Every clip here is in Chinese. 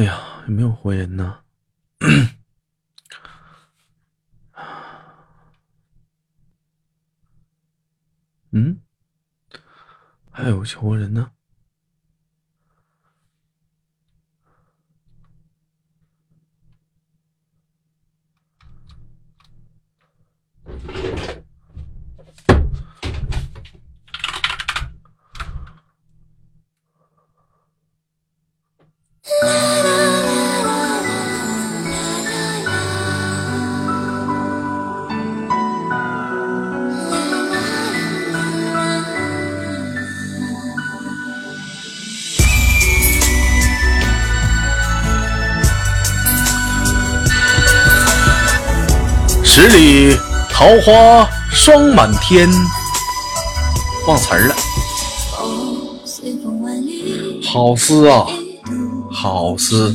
哎呀，有没有活人呢？嗯，还有活人呢？十里桃花霜满天，忘词儿了。好诗啊，好诗。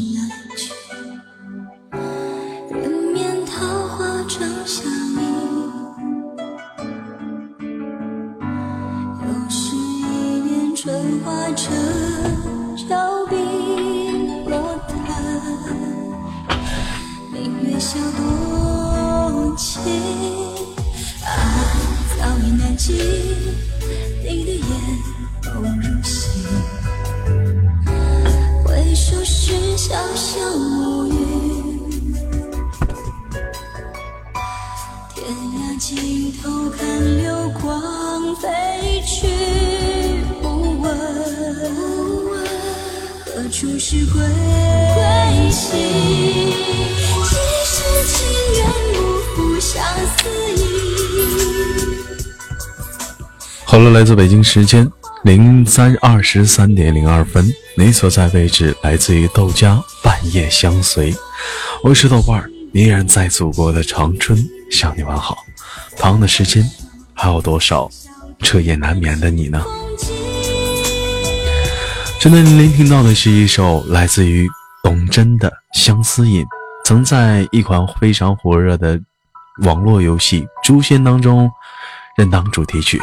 北京时间零三二十三点零二分，你所在位置来自于豆家半夜相随，我是豆瓣儿，依然在祖国的长春向你问好。同样的时间，还有多少彻夜难眠的你呢？现在您聆听到的是一首来自于董贞的《相思引》，曾在一款非常火热的网络游戏《诛仙》当中任当主题曲。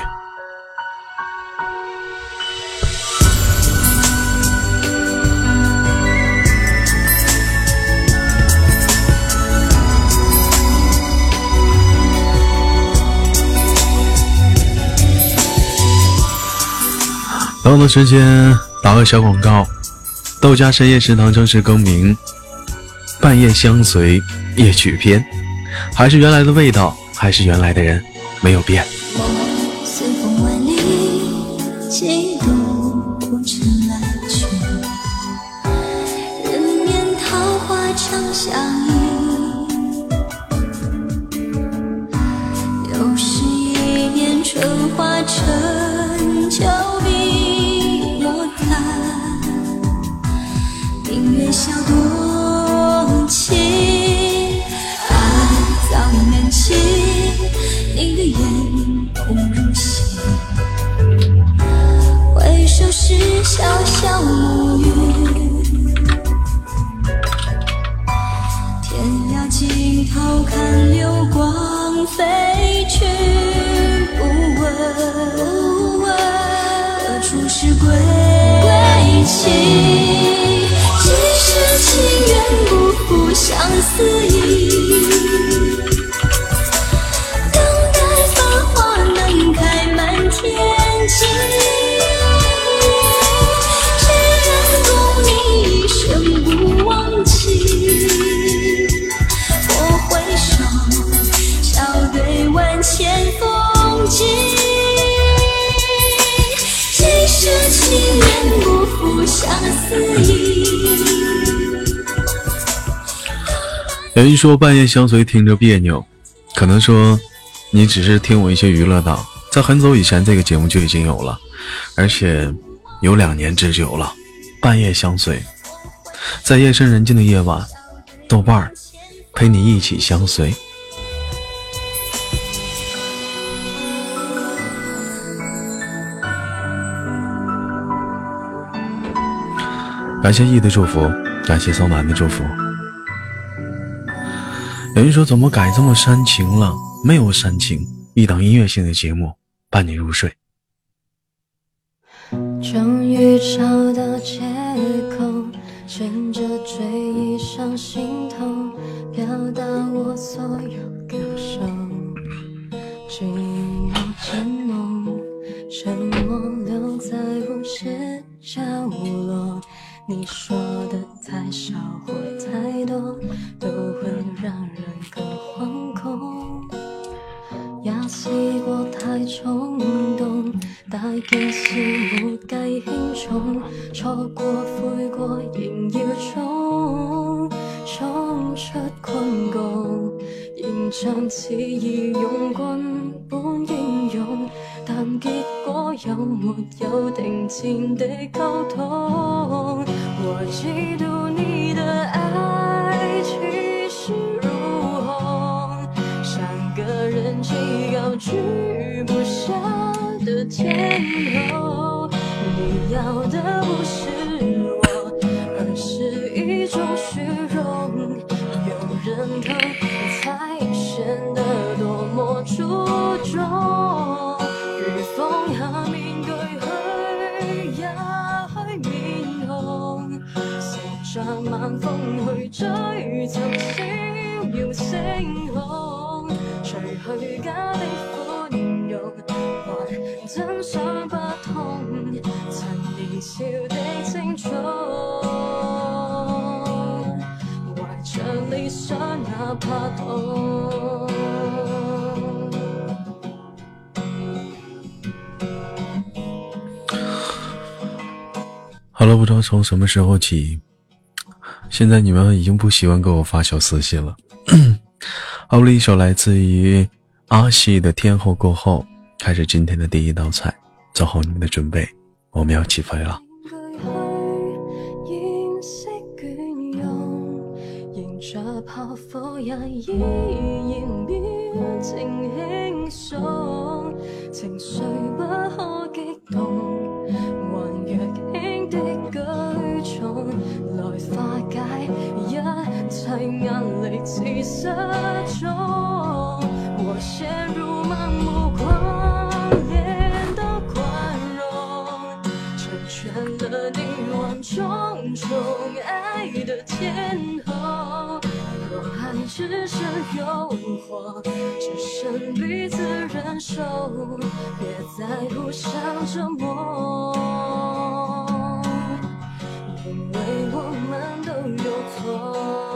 到了时间，打个小广告。豆家深夜食堂正式更名，半夜相随夜曲篇，还是原来的味道，还是原来的人，没有变。我随风情今世情缘不负相思意人说半夜相随听着别扭，可能说你只是听我一些娱乐档，在很早以前这个节目就已经有了，而且有两年之久了。半夜相随，在夜深人静的夜晚，豆瓣儿陪你一起相随。感谢 E 的祝福，感谢松南的祝福。有人说怎么改这么煽情了？没有煽情，一档音乐性的节目伴你入睡。终于找到借口，牵着。追忆上心头，表达我所有感受。寂寞渐浓，沉默留在无视角落。你说的太少或太多，都会让人更惶恐。也试过太冲动，大件事没计轻重，错过悔过仍要冲，冲出困局，仍像似义勇军般英勇。但结果有没有停前的沟通？我嫉妒你的爱其实如虹，像个人气高居不下的天后。你要的不是我，而是一种虚荣。有人疼才显得多么出众。追寻逍遥星空，除去假的宽容，还真相不同，曾年少的青葱，怀着理想哪怕痛。好了，不知道从什么时候起，现在你们已经不喜欢给我发小私信了。好了，一首来自于阿西的《天后》过后，开始今天的第一道菜，做好你们的准备，我们要起飞了。情绪不可激动，压力似失踪。我陷入盲目狂恋的宽容，成全了你万种宠爱的天后。若爱只剩诱惑，只剩彼此忍受，别再互相折磨，因为我们都有错。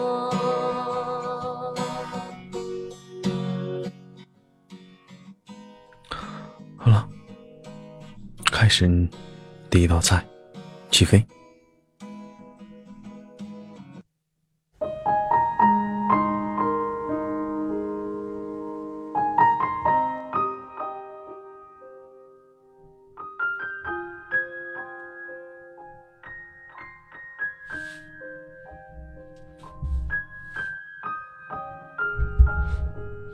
开始第一道菜，起飞。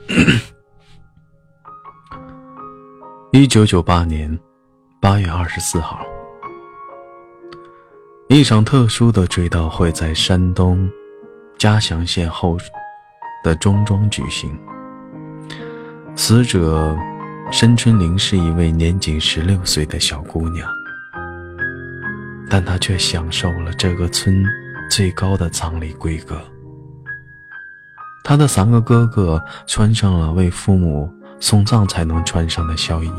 一九九八年八月二十四号，一场特殊的追悼会在山东嘉祥县后的中庄举行。死者申春玲是一位年仅十六岁的小姑娘，但她却享受了这个村最高的葬礼规格。她的三个哥哥穿上了为父母。送葬才能穿上的孝衣，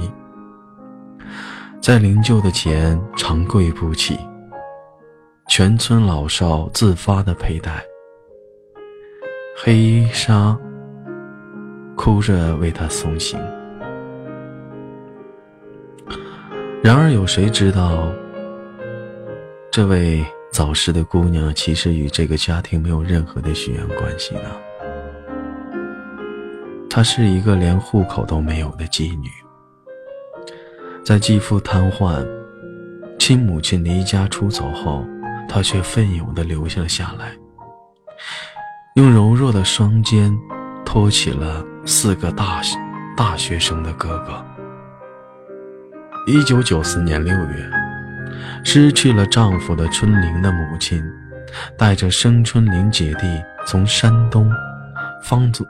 在灵柩的前长跪不起，全村老少自发的佩戴黑纱，哭着为他送行。然而，有谁知道，这位早逝的姑娘其实与这个家庭没有任何的血缘关系呢？她是一个连户口都没有的妓女，在继父瘫痪、亲母亲离家出走后，她却奋勇地留下了下来，用柔弱的双肩托起了四个大大学生的哥哥。一九九四年六月，失去了丈夫的春玲的母亲，带着生春玲姐弟从山东方泽。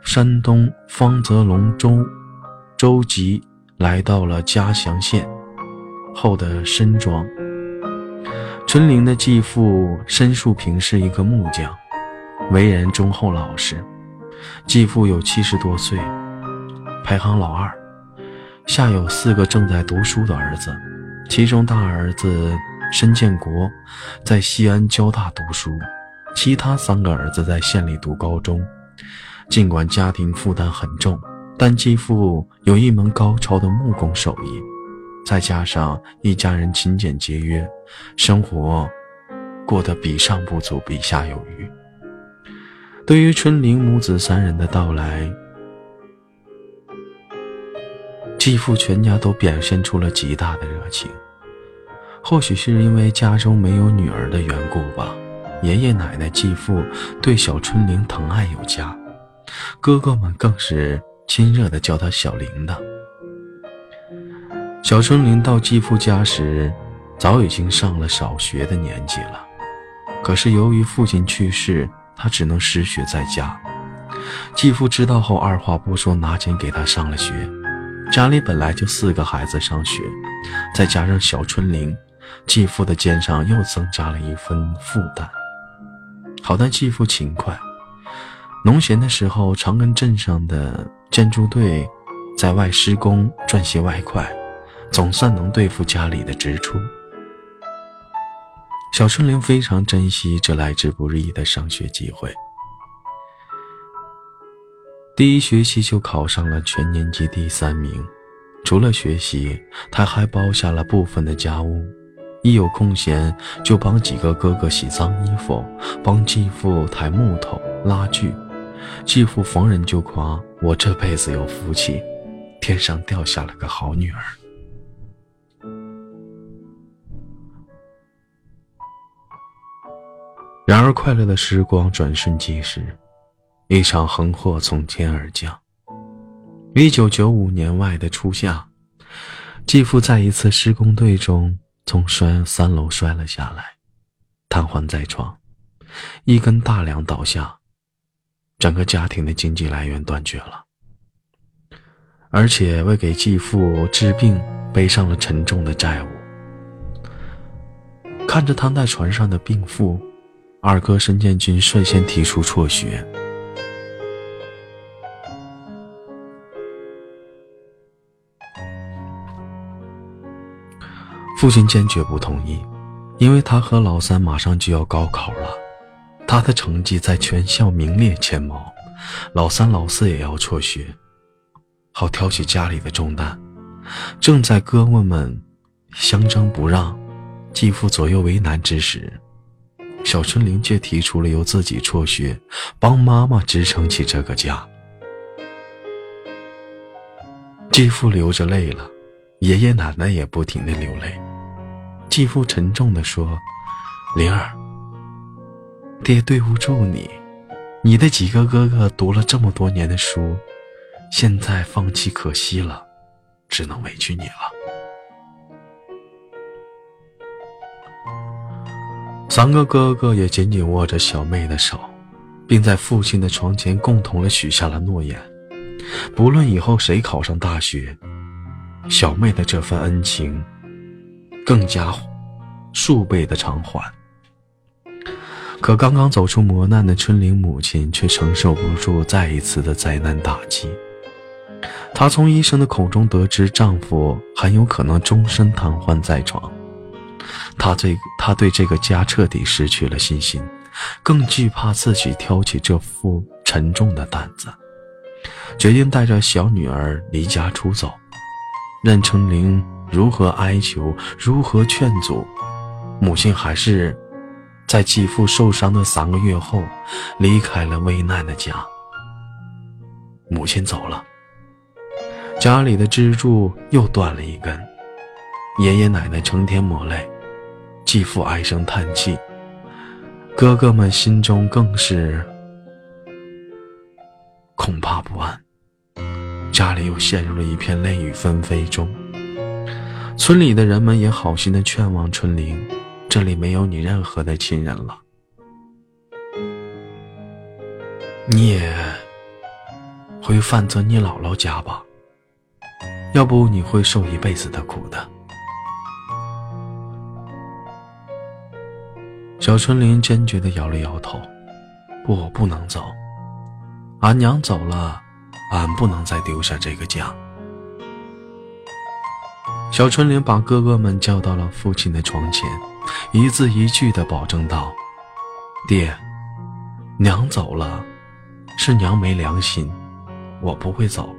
山东方泽龙州州集来到了嘉祥县后的申庄，春玲的继父申树平是一个木匠，为人忠厚老实。继父有七十多岁，排行老二，下有四个正在读书的儿子，其中大儿子申建国在西安交大读书，其他三个儿子在县里读高中。尽管家庭负担很重，但继父有一门高超的木工手艺，再加上一家人勤俭节约，生活过得比上不足，比下有余。对于春玲母子三人的到来，继父全家都表现出了极大的热情。或许是因为家中没有女儿的缘故吧，爷爷奶奶、继父对小春玲疼爱有加，哥哥们更是亲热的叫她小铃铛。小春玲到继父家时，早已经上了小学的年纪了，可是由于父亲去世。他只能失学在家，继父知道后二话不说拿钱给他上了学。家里本来就四个孩子上学，再加上小春玲，继父的肩上又增加了一份负担。好在继父勤快，农闲的时候常跟镇上的建筑队在外施工赚些外快，总算能对付家里的支出。小春玲非常珍惜这来之不易的上学机会，第一学期就考上了全年级第三名。除了学习，他还包下了部分的家务，一有空闲就帮几个哥哥洗脏衣服，帮继父抬木头、拉锯。继父逢人就夸我这辈子有福气，天上掉下了个好女儿。然而，快乐的时光转瞬即逝，一场横祸从天而降。一九九五年外的初夏，继父在一次施工队中从摔三楼摔了下来，瘫痪在床，一根大梁倒下，整个家庭的经济来源断绝了，而且为给继父治病背上了沉重的债务。看着躺在船上的病妇。二哥申建军率先提出辍学，父亲坚决不同意，因为他和老三马上就要高考了，他的成绩在全校名列前茅，老三老四也要辍学，好挑起家里的重担。正在哥们们相争不让，继父左右为难之时。小春玲却提出了由自己辍学，帮妈妈支撑起这个家。继父流着泪了，爷爷奶奶也不停的流泪。继父沉重的说：“灵儿，爹对不住你，你的几个哥哥读了这么多年的书，现在放弃可惜了，只能委屈你了。”三个哥哥也紧紧握着小妹的手，并在父亲的床前共同的许下了诺言：不论以后谁考上大学，小妹的这份恩情更加数倍的偿还。可刚刚走出磨难的春玲母亲却承受不住再一次的灾难打击，她从医生的口中得知丈夫很有可能终身瘫痪在床。她这，她对这个家彻底失去了信心，更惧怕自己挑起这副沉重的担子，决定带着小女儿离家出走。任春玲如何哀求，如何劝阻，母亲还是在继父受伤的三个月后离开了危难的家。母亲走了，家里的支柱又断了一根，爷爷奶奶成天抹泪。继父唉声叹气，哥哥们心中更是恐怕不安，家里又陷入了一片泪雨纷飞中。村里的人们也好心的劝望春玲：“这里没有你任何的亲人了，你也会反择你姥姥家吧？要不你会受一辈子的苦的。”小春林坚决地摇了摇头：“不，不能走。俺娘走了，俺不能再丢下这个家。”小春林把哥哥们叫到了父亲的床前，一字一句地保证道：“爹，娘走了，是娘没良心，我不会走，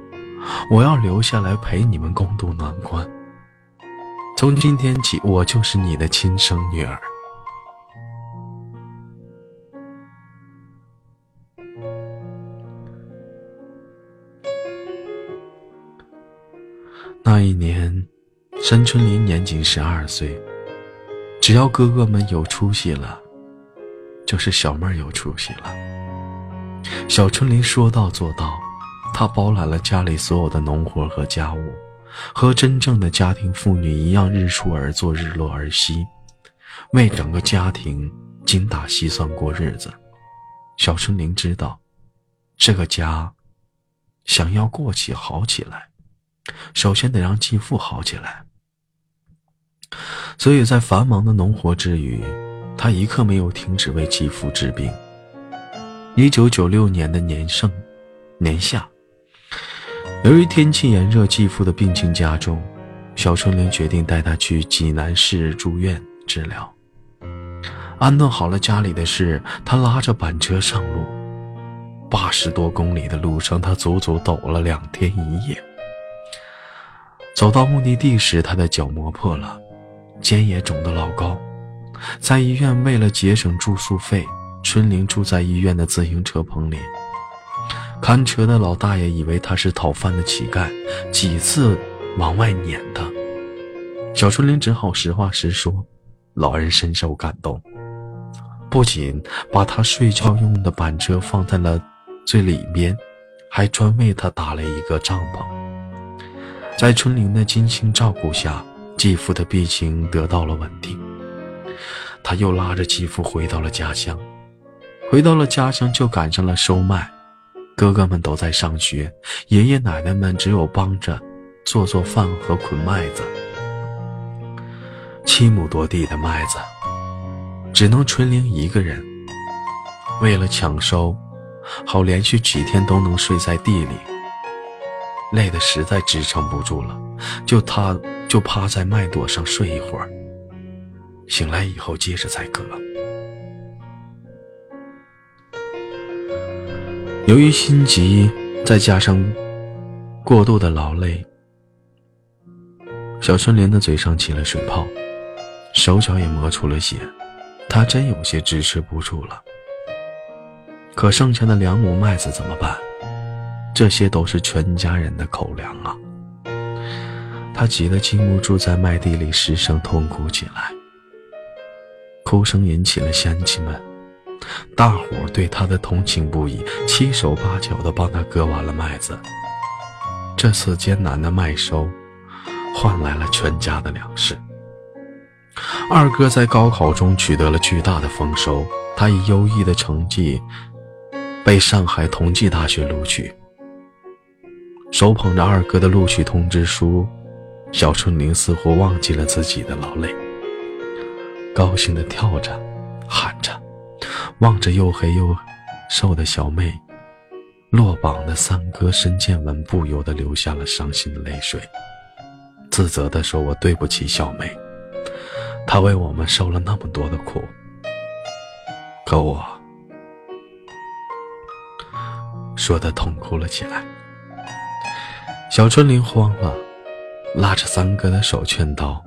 我要留下来陪你们共度难关。从今天起，我就是你的亲生女儿。”那一年。山春林年仅十二岁，只要哥哥们有出息了，就是小妹儿有出息了。小春林说到做到，她包揽了家里所有的农活和家务，和真正的家庭妇女一样，日出而作，日落而息，为整个家庭精打细算过日子。小春林知道，这个家想要过起好起来，首先得让继父好起来。所以在繁忙的农活之余，他一刻没有停止为继父治病。一九九六年的年盛年夏，由于天气炎热，继父的病情加重，小春玲决定带他去济南市住院治疗。安顿好了家里的事，他拉着板车上路。八十多公里的路程，他足足走了两天一夜。走到目的地时，他的脚磨破了。肩也肿得老高，在医院为了节省住宿费，春玲住在医院的自行车棚里。看车的老大爷以为他是讨饭的乞丐，几次往外撵他。小春玲只好实话实说，老人深受感动，不仅把他睡觉用的板车放在了最里面，还专为他搭了一个帐篷。在春玲的精心照顾下。继父的病情得到了稳定，他又拉着继父回到了家乡。回到了家乡，就赶上了收麦，哥哥们都在上学，爷爷奶奶们只有帮着做做饭和捆麦子。七亩多地的麦子，只能春玲一个人。为了抢收，好连续几天都能睡在地里。累得实在支撑不住了，就他就趴在麦垛上睡一会儿。醒来以后接着再割。由于心急，再加上过度的劳累，小春莲的嘴上起了水泡，手脚也磨出了血，他真有些支持不住了。可剩下的两亩麦子怎么办？这些都是全家人的口粮啊！他急得禁不住在麦地里失声痛哭起来，哭声引起了乡亲们，大伙对他的同情不已，七手八脚的帮他割完了麦子。这次艰难的麦收，换来了全家的粮食。二哥在高考中取得了巨大的丰收，他以优异的成绩被上海同济大学录取。手捧着二哥的录取通知书，小春玲似乎忘记了自己的劳累，高兴地跳着，喊着，望着又黑又瘦的小妹，落榜的三哥申建文不由得流下了伤心的泪水，自责地说：“我对不起小妹，她为我们受了那么多的苦，可我……”说的痛哭了起来。小春玲慌了，拉着三哥的手劝道：“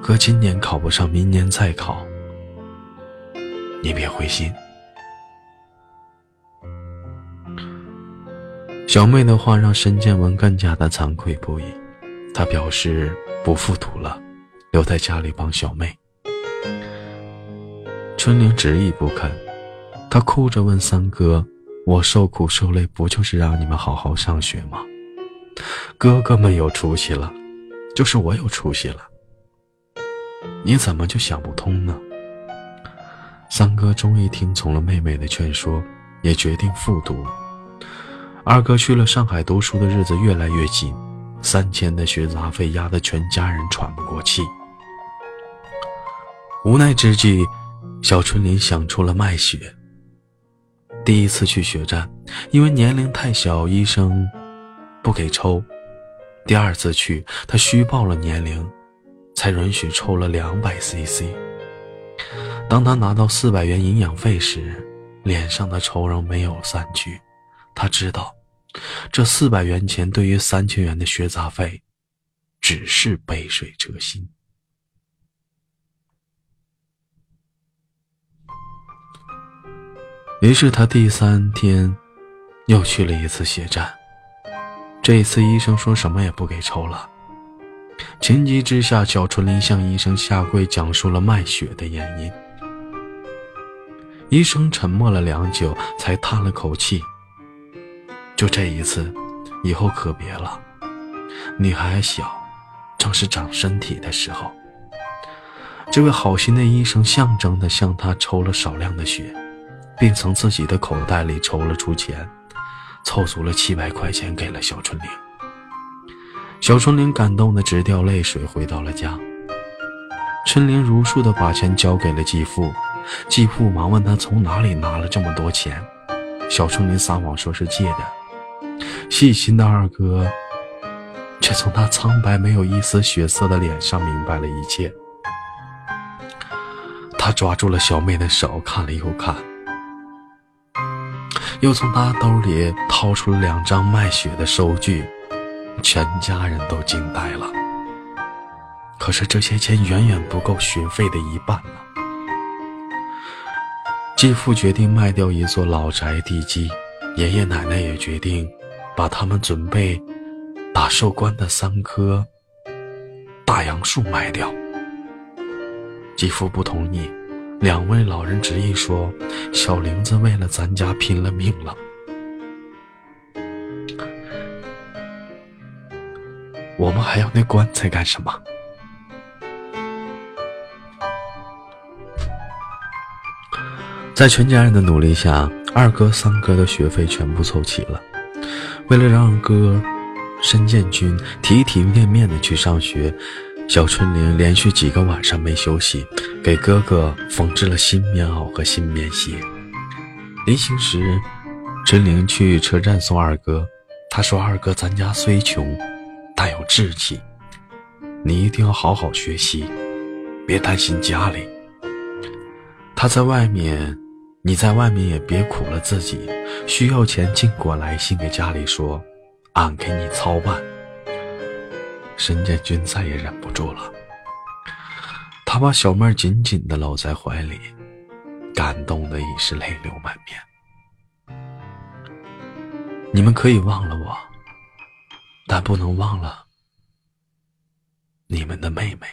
哥今年考不上，明年再考。你别灰心。”小妹的话让申建文更加的惭愧不已，他表示不复读了，留在家里帮小妹。春玲执意不肯，他哭着问三哥：“我受苦受累，不就是让你们好好上学吗？”哥哥们有出息了，就是我有出息了。你怎么就想不通呢？三哥终于听从了妹妹的劝说，也决定复读。二哥去了上海读书的日子越来越紧，三千的学杂费压得全家人喘不过气。无奈之际，小春林想出了卖血。第一次去血站，因为年龄太小，医生不给抽。第二次去，他虚报了年龄，才允许抽了两百 cc。当他拿到四百元营养费时，脸上的愁容没有散去。他知道，这四百元钱对于三千元的学杂费，只是杯水车薪。于是他第三天又去了一次血站。这次医生说什么也不给抽了。情急之下，小春林向医生下跪，讲述了卖血的原因。医生沉默了良久，才叹了口气：“就这一次，以后可别了。你还小，正是长身体的时候。”这位好心的医生象征地向他抽了少量的血。并从自己的口袋里抽了出钱，凑足了七百块钱给了小春玲。小春玲感动的直掉泪水，回到了家。春玲如数的把钱交给了继父，继父忙问他从哪里拿了这么多钱。小春玲撒谎说是借的。细心的二哥却从他苍白没有一丝血色的脸上明白了一切。他抓住了小妹的手，看了又看。又从他兜里掏出了两张卖血的收据，全家人都惊呆了。可是这些钱远远不够学费的一半呢。继父决定卖掉一座老宅地基，爷爷奶奶也决定把他们准备打寿关的三棵大杨树卖掉。继父不同意。两位老人执意说：“小玲子为了咱家拼了命了，我们还要那棺材干什么？”在全家人的努力下，二哥、三哥的学费全部凑齐了。为了让哥申建军体体面面的去上学。小春玲连续几个晚上没休息，给哥哥缝制了新棉袄和新棉鞋。临行时，春玲去车站送二哥。他说：“二哥，咱家虽穷，但有志气，你一定要好好学习，别担心家里。他在外面，你在外面也别苦了自己。需要钱尽管来信给家里说，俺给你操办。”申建军再也忍不住了，他把小妹紧紧的搂在怀里，感动的已是泪流满面。你们可以忘了我，但不能忘了你们的妹妹。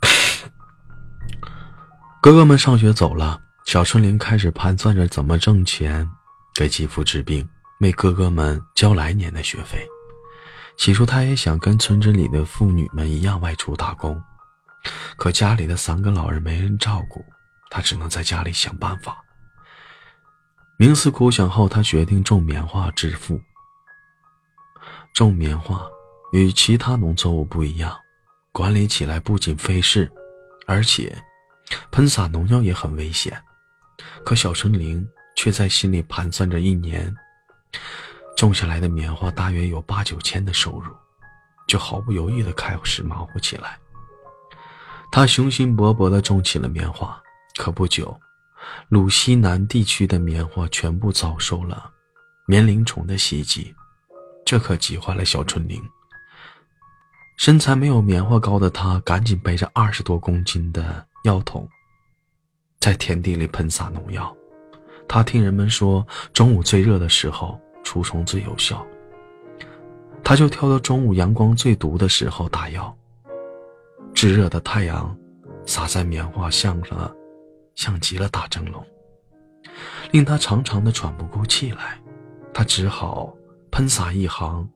哥哥们上学走了，小春玲开始盘算着怎么挣钱给继父治病。为哥哥们交来年的学费。起初，他也想跟村子里的妇女们一样外出打工，可家里的三个老人没人照顾，他只能在家里想办法。冥思苦想后，他决定种棉花致富。种棉花与其他农作物不一样，管理起来不仅费事，而且喷洒农药也很危险。可小春玲却在心里盘算着一年。种下来的棉花大约有八九千的收入，就毫不犹豫地开始忙活起来。他雄心勃勃地种起了棉花，可不久，鲁西南地区的棉花全部遭受了棉铃虫的袭击，这可急坏了小春玲。身材没有棉花高的他，赶紧背着二十多公斤的药桶，在田地里喷洒农药。他听人们说，中午最热的时候。除虫最有效，他就挑到中午阳光最毒的时候打药。炙热的太阳洒在棉花，像了，像极了大蒸笼，令他长长的喘不过气来。他只好喷洒一行，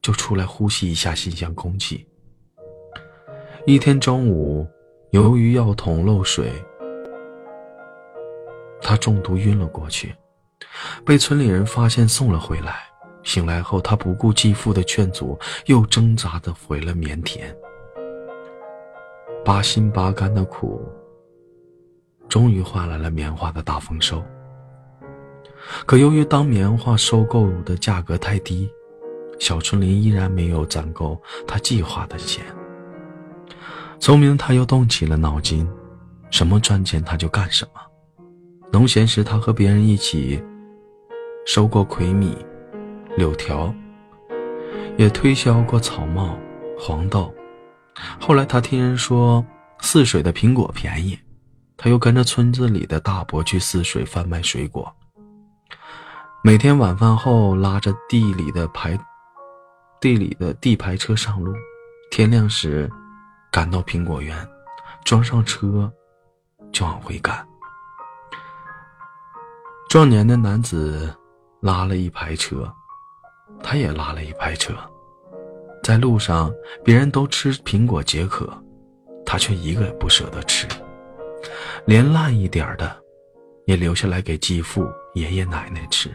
就出来呼吸一下新鲜空气。一天中午，由于药桶漏水，他中毒晕了过去。被村里人发现，送了回来。醒来后，他不顾继父的劝阻，又挣扎地回了棉田。八辛八干的苦，终于换来了棉花的大丰收。可由于当棉花收购的价格太低，小春林依然没有攒够他计划的钱。聪明，他又动起了脑筋，什么赚钱他就干什么。农闲时，他和别人一起收过葵米、柳条，也推销过草帽、黄豆。后来，他听人说泗水的苹果便宜，他又跟着村子里的大伯去泗水贩卖水果。每天晚饭后，拉着地里的排地里的地排车上路，天亮时赶到苹果园，装上车就往回赶。壮年的男子拉了一排车，他也拉了一排车。在路上，别人都吃苹果解渴，他却一个也不舍得吃，连烂一点的也留下来给继父、爷爷奶奶吃。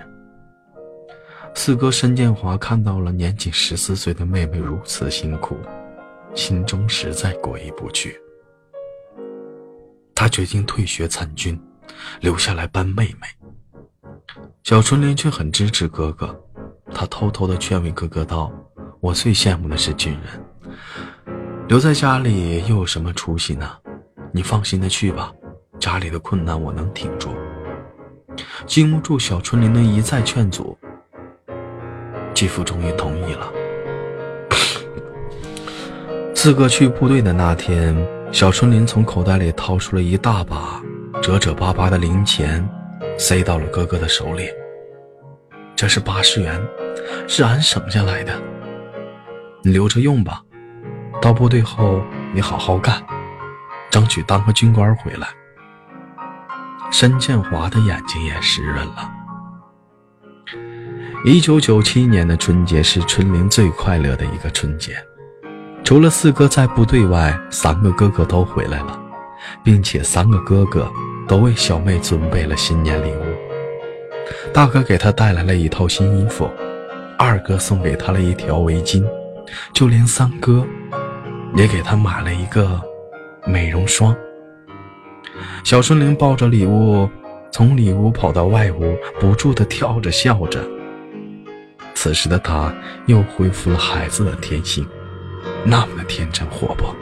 四哥申建华看到了年仅十四岁的妹妹如此辛苦，心中实在过意不去。他决定退学参军，留下来帮妹妹。小春林却很支持哥哥，他偷偷的劝慰哥哥道：“我最羡慕的是军人，留在家里又有什么出息呢？你放心的去吧，家里的困难我能挺住。”经不住小春林的一再劝阻，继父终于同意了。四哥去部队的那天，小春林从口袋里掏出了一大把折折巴巴的零钱。塞到了哥哥的手里。这是八十元，是俺省下来的，你留着用吧。到部队后，你好好干，争取当个军官回来。申建华的眼睛也湿润了。一九九七年的春节是春玲最快乐的一个春节，除了四哥在部队外，三个哥哥都回来了，并且三个哥哥。都为小妹准备了新年礼物。大哥给她带来了一套新衣服，二哥送给她了一条围巾，就连三哥也给她买了一个美容霜。小春玲抱着礼物从里屋跑到外屋，不住地跳着笑着。此时的她又恢复了孩子的天性，那么的天真活泼。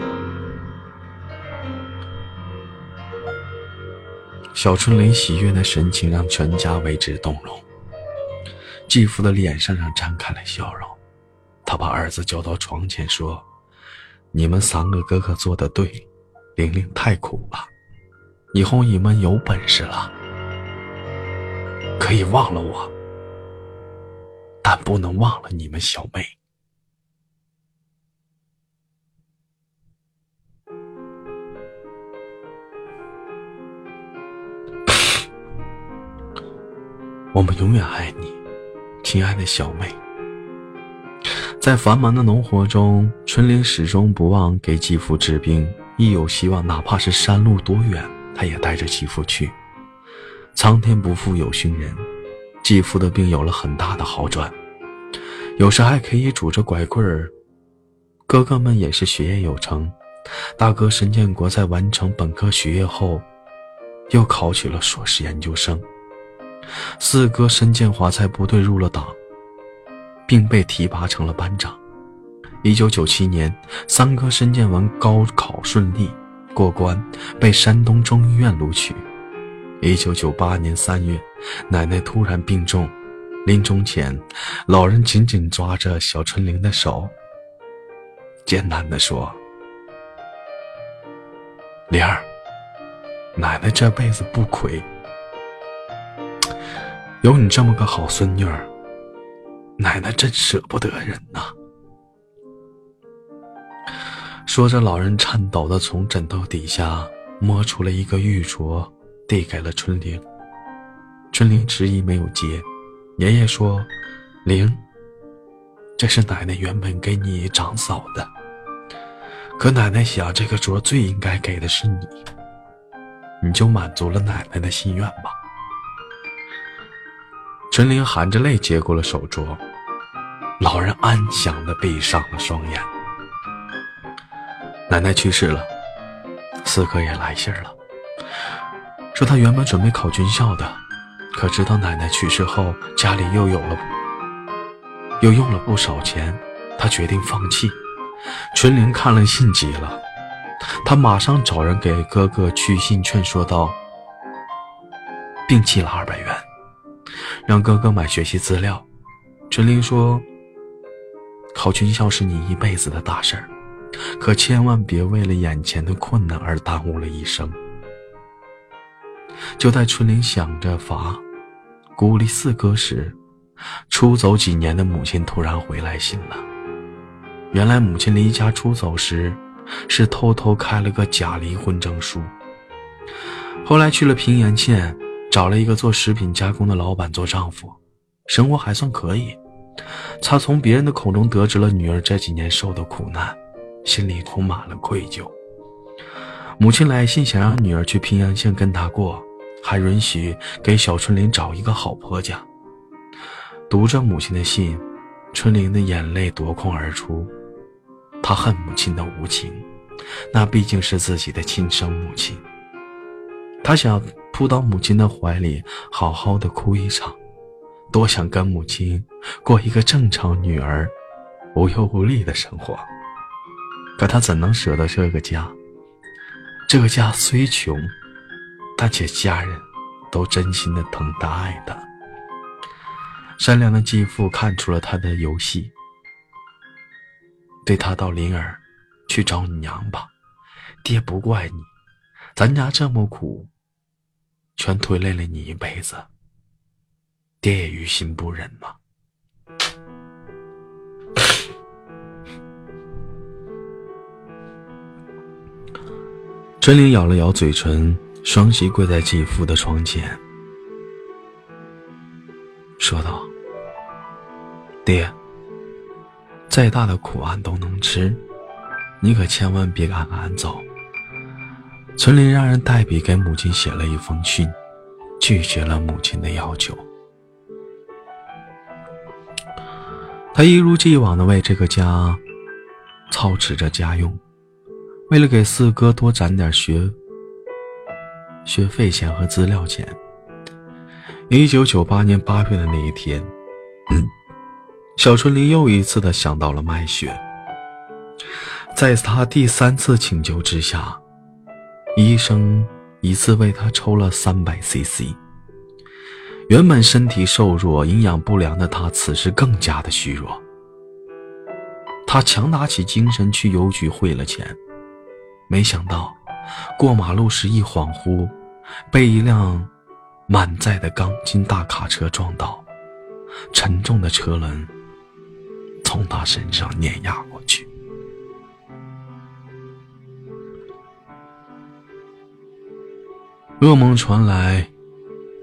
小春林喜悦的神情让全家为之动容，继父的脸上让绽开了笑容。他把儿子叫到床前说：“你们三个哥哥做的对，玲玲太苦了，以后你们有本事了，可以忘了我，但不能忘了你们小妹。”我们永远爱你，亲爱的小妹。在繁忙的农活中，春玲始终不忘给继父治病。一有希望，哪怕是山路多远，她也带着继父去。苍天不负有心人，继父的病有了很大的好转，有时还可以拄着拐棍儿。哥哥们也是学业有成，大哥申建国在完成本科学业后，又考取了硕士研究生。四哥申建华在部队入了党，并被提拔成了班长。一九九七年，三哥申建文高考顺利过关，被山东中医院录取。一九九八年三月，奶奶突然病重，临终前，老人紧紧抓着小春玲的手，艰难地说：“玲儿，奶奶这辈子不亏。”有你这么个好孙女儿，奶奶真舍不得人呐。说着，老人颤抖的从枕头底下摸出了一个玉镯，递给了春玲。春玲迟疑没有接。爷爷说：“玲，这是奶奶原本给你长嫂的，可奶奶想，这个镯最应该给的是你，你就满足了奶奶的心愿吧。”春玲含着泪接过了手镯，老人安详的闭上了双眼。奶奶去世了，四哥也来信了，说他原本准备考军校的，可知道奶奶去世后，家里又有了又用了不少钱，他决定放弃。春玲看了信急了，他马上找人给哥哥去信劝说道，并寄了二百元，让哥哥买学习资料。春玲说：“考军校是你一辈子的大事儿。”可千万别为了眼前的困难而耽误了一生。就在春玲想着法鼓励四哥时，出走几年的母亲突然回来信了。原来母亲离家出走时，是偷偷开了个假离婚证书。后来去了平原县，找了一个做食品加工的老板做丈夫，生活还算可以。她从别人的口中得知了女儿这几年受的苦难。心里充满了愧疚。母亲来信想让女儿去平阳县跟她过，还允许给小春玲找一个好婆家。读着母亲的信，春玲的眼泪夺眶而出。她恨母亲的无情，那毕竟是自己的亲生母亲。她想扑到母亲的怀里，好好的哭一场，多想跟母亲过一个正常女儿无忧无虑的生活。可他怎能舍得这个家？这个家虽穷，但且家人都真心的疼他爱他。善良的继父看出了他的游戏，对他道：“灵儿，去找你娘吧，爹不怪你，咱家这么苦，全拖累了你一辈子，爹也于心不忍嘛。”春玲咬了咬嘴唇，双膝跪在继父的床前，说道：“爹，再大的苦俺都能吃，你可千万别赶俺走。”春玲让人代笔给母亲写了一封信，拒绝了母亲的要求。他一如既往的为这个家操持着家用。为了给四哥多攒点学学费钱和资料钱，一九九八年八月的那一天，小春玲又一次的想到了卖血。在他第三次请求之下，医生一次为他抽了三百 cc。原本身体瘦弱、营养不良的他，此时更加的虚弱。他强打起精神去邮局汇了钱。没想到，过马路时一恍惚，被一辆满载的钢筋大卡车撞倒，沉重的车轮从他身上碾压过去。噩梦传来，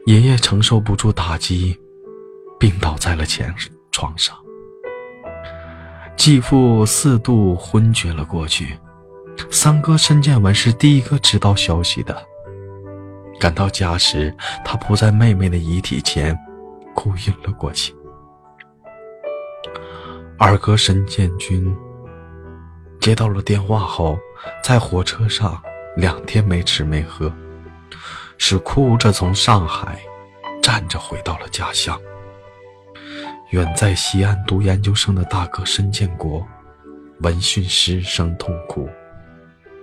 爷爷承受不住打击，病倒在了前床上。继父四度昏厥了过去。三哥申建文是第一个知道消息的。赶到家时，他扑在妹妹的遗体前，哭晕了过去。二哥申建军接到了电话后，在火车上两天没吃没喝，是哭着从上海站着回到了家乡。远在西安读研究生的大哥申建国，闻讯失声痛哭。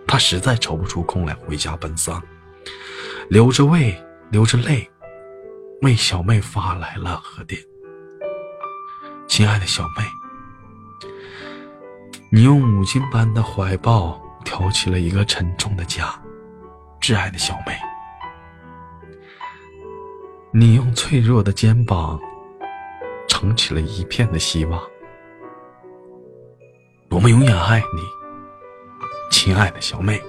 他实在抽不出空来回家奔丧，流着泪，流着泪，为小妹发来了贺电。亲爱的小妹，你用母亲般的怀抱挑起了一个沉重的家，挚爱的小妹，你用脆弱的肩膀撑起了一片的希望。我们永远爱你。亲爱的小妹，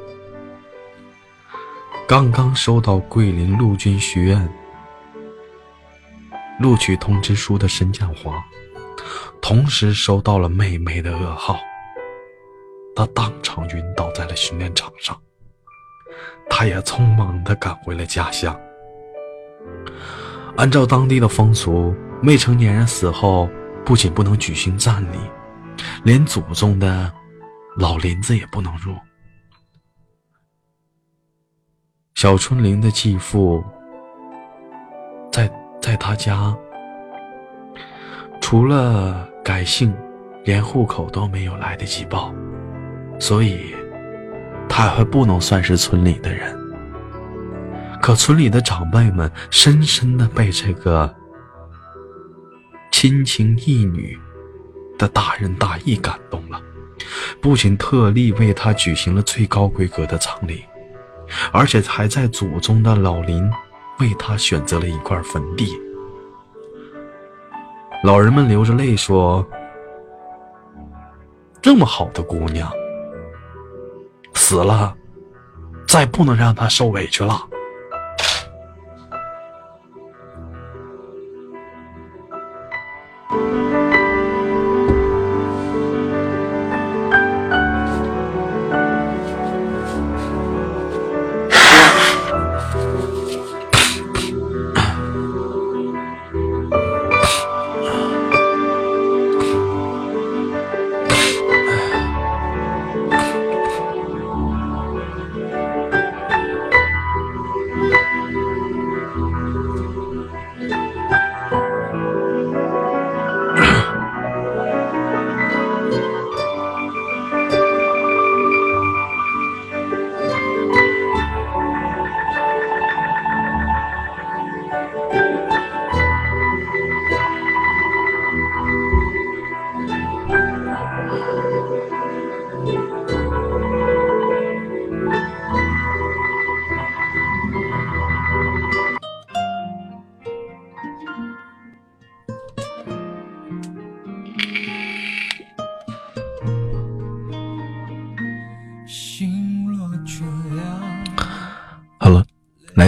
刚刚收到桂林陆军学院录取通知书的申建华，同时收到了妹妹的噩耗，他当场晕倒在了训练场上。他也匆忙的赶回了家乡。按照当地的风俗，未成年人死后不仅不能举行葬礼，连祖宗的。老林子也不能入。小春玲的继父在在他家，除了改姓，连户口都没有来得及报，所以他还不能算是村里的人。可村里的长辈们深深的被这个亲情义女的大仁大义感动了，不仅特地为她举行了最高规格的葬礼。而且还在祖宗的老林为他选择了一块坟地。老人们流着泪说：“这么好的姑娘，死了，再不能让她受委屈了。”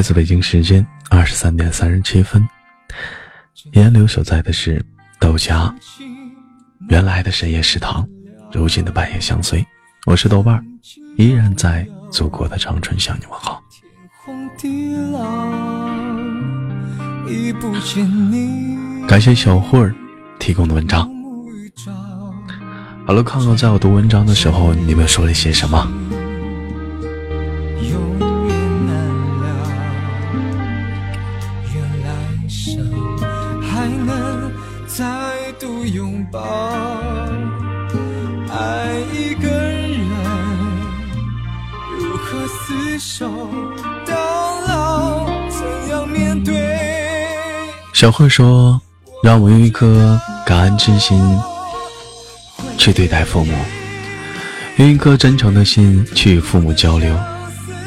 自北京时间二十三点三十七分，烟留守在的是豆家，原来的深夜食堂，如今的半夜相随，我是豆瓣，依然在祖国的长春向你问好。感谢小慧儿提供的文章。好了，看看在我读文章的时候，你们说了些什么？抱。爱一个人，如何厮守到老？怎样面对小慧说：“让我用一颗感恩之心去对待父母，用一颗真诚的心去与父母交流，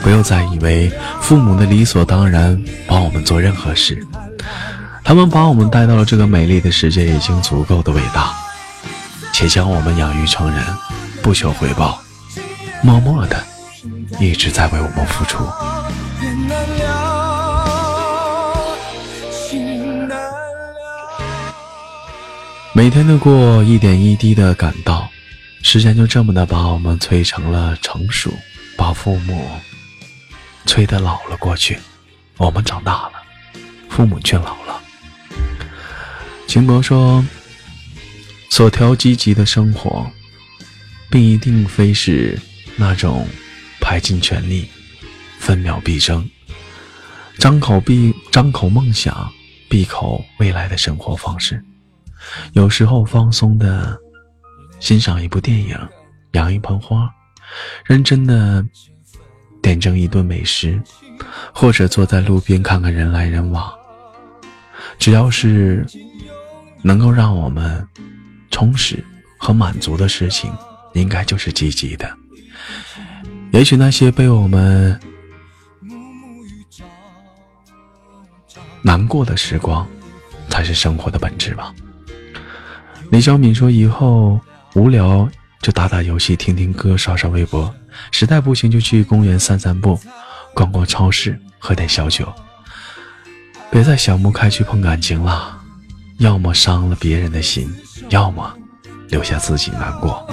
不要再以为父母的理所当然帮我们做任何事。他们把我们带到了这个美丽的世界，已经足够的伟大，且将我们养育成人，不求回报，默默的一直在为我们付出。”每天都过一点一滴的赶到，时间就这么的把我们催成了成熟，把父母催得老了过去。我们长大了，父母却老了。秦博说：“所调积极的生活，并一定非是那种排尽全力、分秒必争、张口闭张口梦想、闭口未来的生活方式。”有时候放松的欣赏一部电影，养一盆花，认真的点蒸一顿美食，或者坐在路边看看人来人往。只要是能够让我们充实和满足的事情，应该就是积极的。也许那些被我们难过的时光，才是生活的本质吧。李小敏说：“以后无聊就打打游戏、听听歌、刷刷微博，实在不行就去公园散散步、逛逛超市、喝点小酒。别再想不开去碰感情了，要么伤了别人的心，要么留下自己难过。”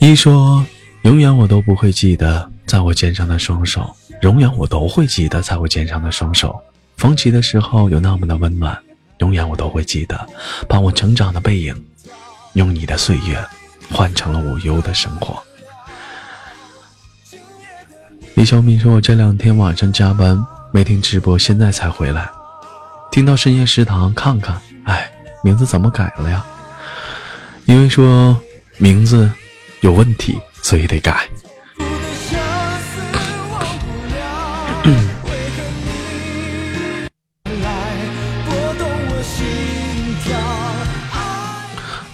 一说：“永远我都不会记得在我肩上的双手。”永远我都会记得在我肩上的双手，风起的时候有那么的温暖。永远我都会记得，伴我成长的背影，用你的岁月换成了无忧的生活。李小敏说：“我这两天晚上加班没听直播，现在才回来，听到深夜食堂看看。哎，名字怎么改了呀？因为说名字有问题，所以得改。”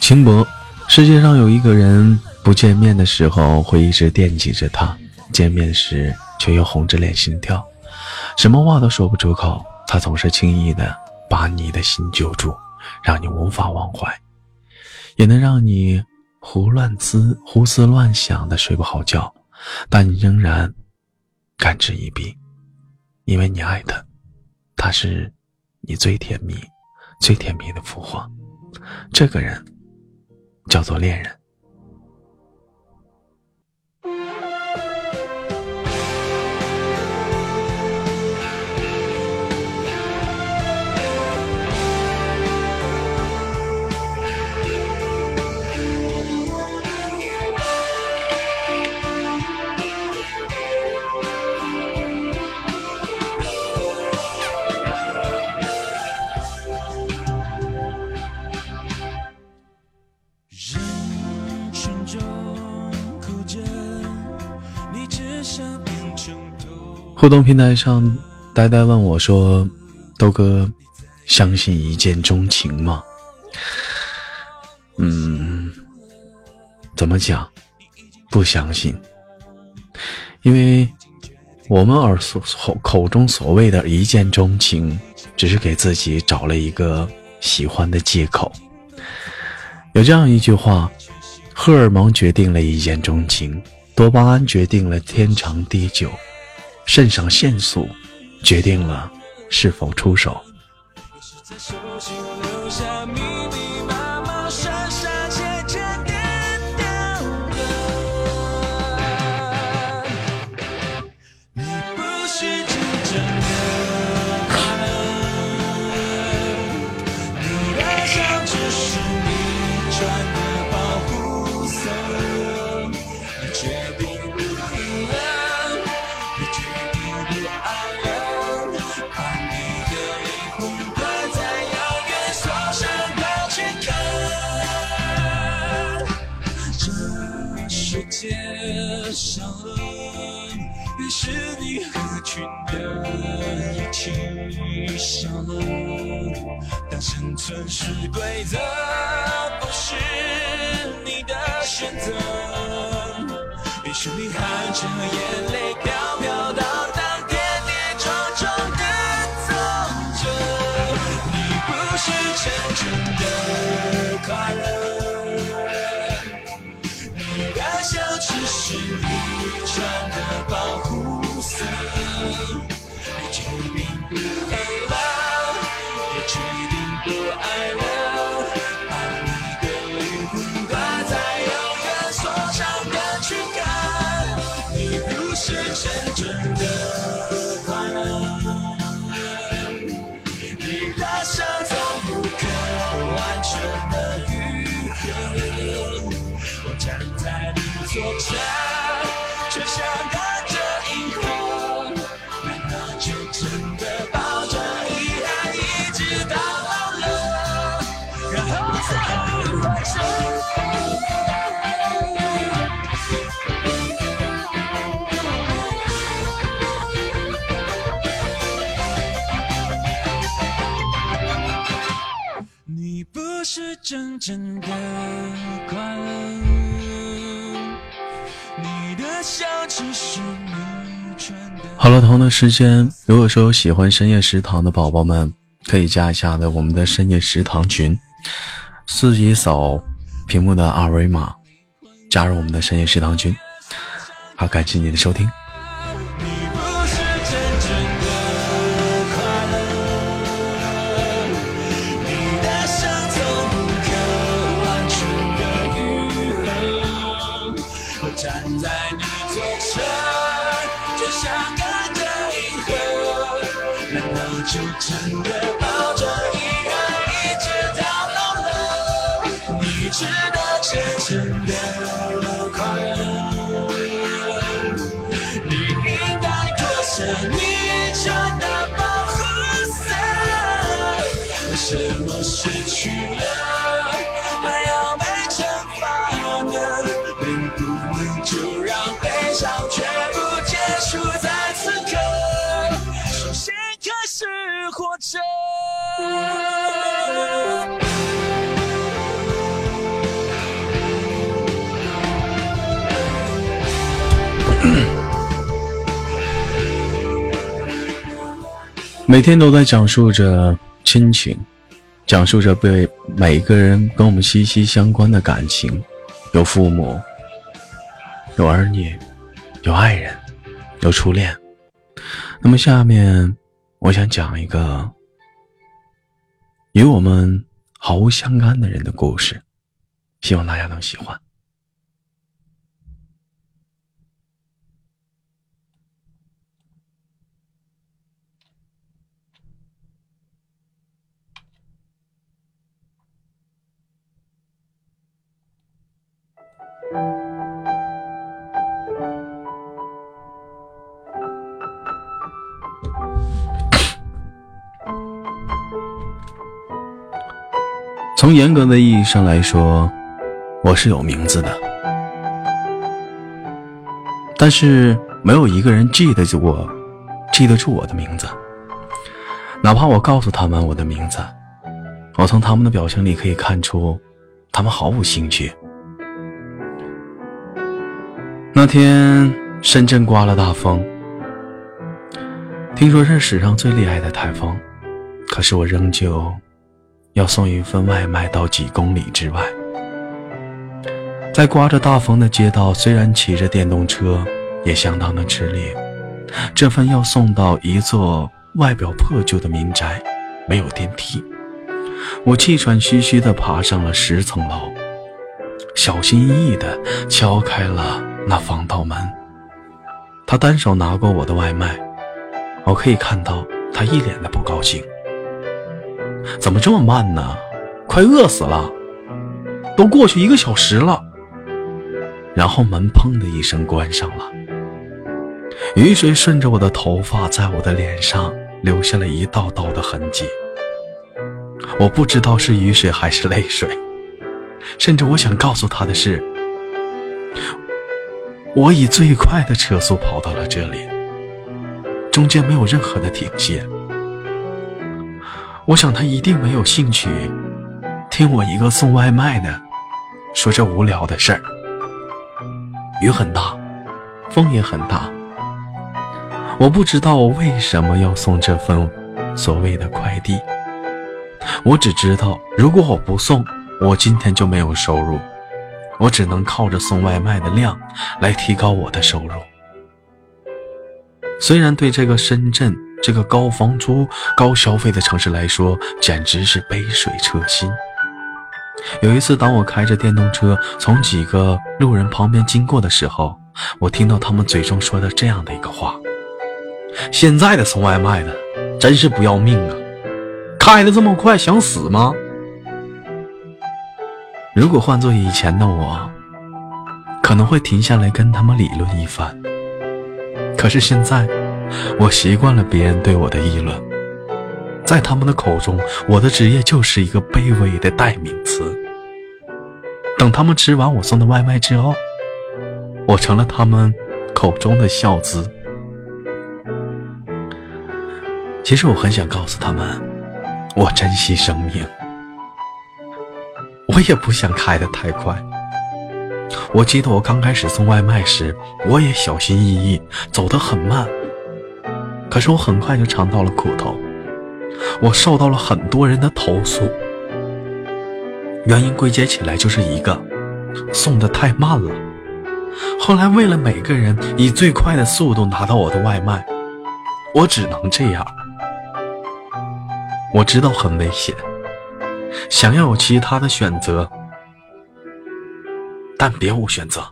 秦博，世界上有一个人，不见面的时候会一直惦记着他。见面时却又红着脸心跳，什么话都说不出口。他总是轻易的把你的心揪住，让你无法忘怀，也能让你胡乱思胡思乱想的睡不好觉。但你仍然甘之以鼻，因为你爱他，他是你最甜蜜、最甜蜜的俘获。这个人叫做恋人。互动平台上，呆呆问我说：“豆哥，相信一见钟情吗？”嗯，怎么讲？不相信，因为我们耳所口中所谓的一见钟情，只是给自己找了一个喜欢的借口。有这样一句话：“荷尔蒙决定了一见钟情，多巴胺决定了天长地久。”肾上腺素决定了是否出手。城市规则，不是你的选择。于是你含着眼泪是真正的快乐。好了，同的时间，如果说有喜欢深夜食堂的宝宝们，可以加一下的我们的深夜食堂群，自己扫屏幕的二维码，加入我们的深夜食堂群。好，感谢你的收听。每天都在讲述着亲情，讲述着被每一个人跟我们息息相关的感情，有父母，有儿女，有爱人，有初恋。那么下面，我想讲一个与我们毫无相干的人的故事，希望大家能喜欢。从严格的意义上来说，我是有名字的，但是没有一个人记得住我，记得住我的名字。哪怕我告诉他们我的名字，我从他们的表情里可以看出，他们毫无兴趣。那天深圳刮了大风，听说是史上最厉害的台风，可是我仍旧。要送一份外卖到几公里之外，在刮着大风的街道，虽然骑着电动车也相当的吃力。这份要送到一座外表破旧的民宅，没有电梯，我气喘吁吁地爬上了十层楼，小心翼翼地敲开了那防盗门。他单手拿过我的外卖，我可以看到他一脸的不高兴。怎么这么慢呢？快饿死了！都过去一个小时了。然后门砰的一声关上了，雨水顺着我的头发，在我的脸上留下了一道道的痕迹。我不知道是雨水还是泪水，甚至我想告诉他的是，我以最快的车速跑到了这里，中间没有任何的停歇。我想他一定没有兴趣听我一个送外卖的说这无聊的事儿。雨很大，风也很大。我不知道我为什么要送这份所谓的快递。我只知道，如果我不送，我今天就没有收入。我只能靠着送外卖的量来提高我的收入。虽然对这个深圳。这个高房租、高消费的城市来说，简直是杯水车薪。有一次，当我开着电动车从几个路人旁边经过的时候，我听到他们嘴中说的这样的一个话：“现在的送外卖的真是不要命啊，开的这么快，想死吗？”如果换做以前的我，可能会停下来跟他们理论一番。可是现在。我习惯了别人对我的议论，在他们的口中，我的职业就是一个卑微的代名词。等他们吃完我送的外卖之后，我成了他们口中的孝子。其实我很想告诉他们，我珍惜生命，我也不想开得太快。我记得我刚开始送外卖时，我也小心翼翼，走得很慢。可是我很快就尝到了苦头，我受到了很多人的投诉，原因归结起来就是一个，送的太慢了。后来为了每个人以最快的速度拿到我的外卖，我只能这样。我知道很危险，想要有其他的选择，但别无选择。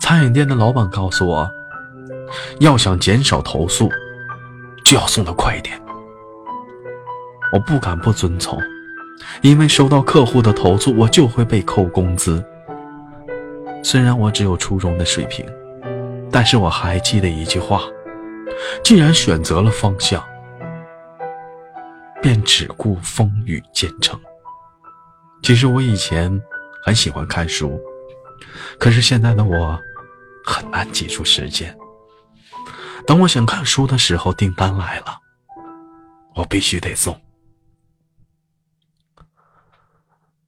餐饮店的老板告诉我。要想减少投诉，就要送的快一点。我不敢不遵从，因为收到客户的投诉，我就会被扣工资。虽然我只有初中的水平，但是我还记得一句话：既然选择了方向，便只顾风雨兼程。其实我以前很喜欢看书，可是现在的我很难挤出时间。等我想看书的时候，订单来了，我必须得送。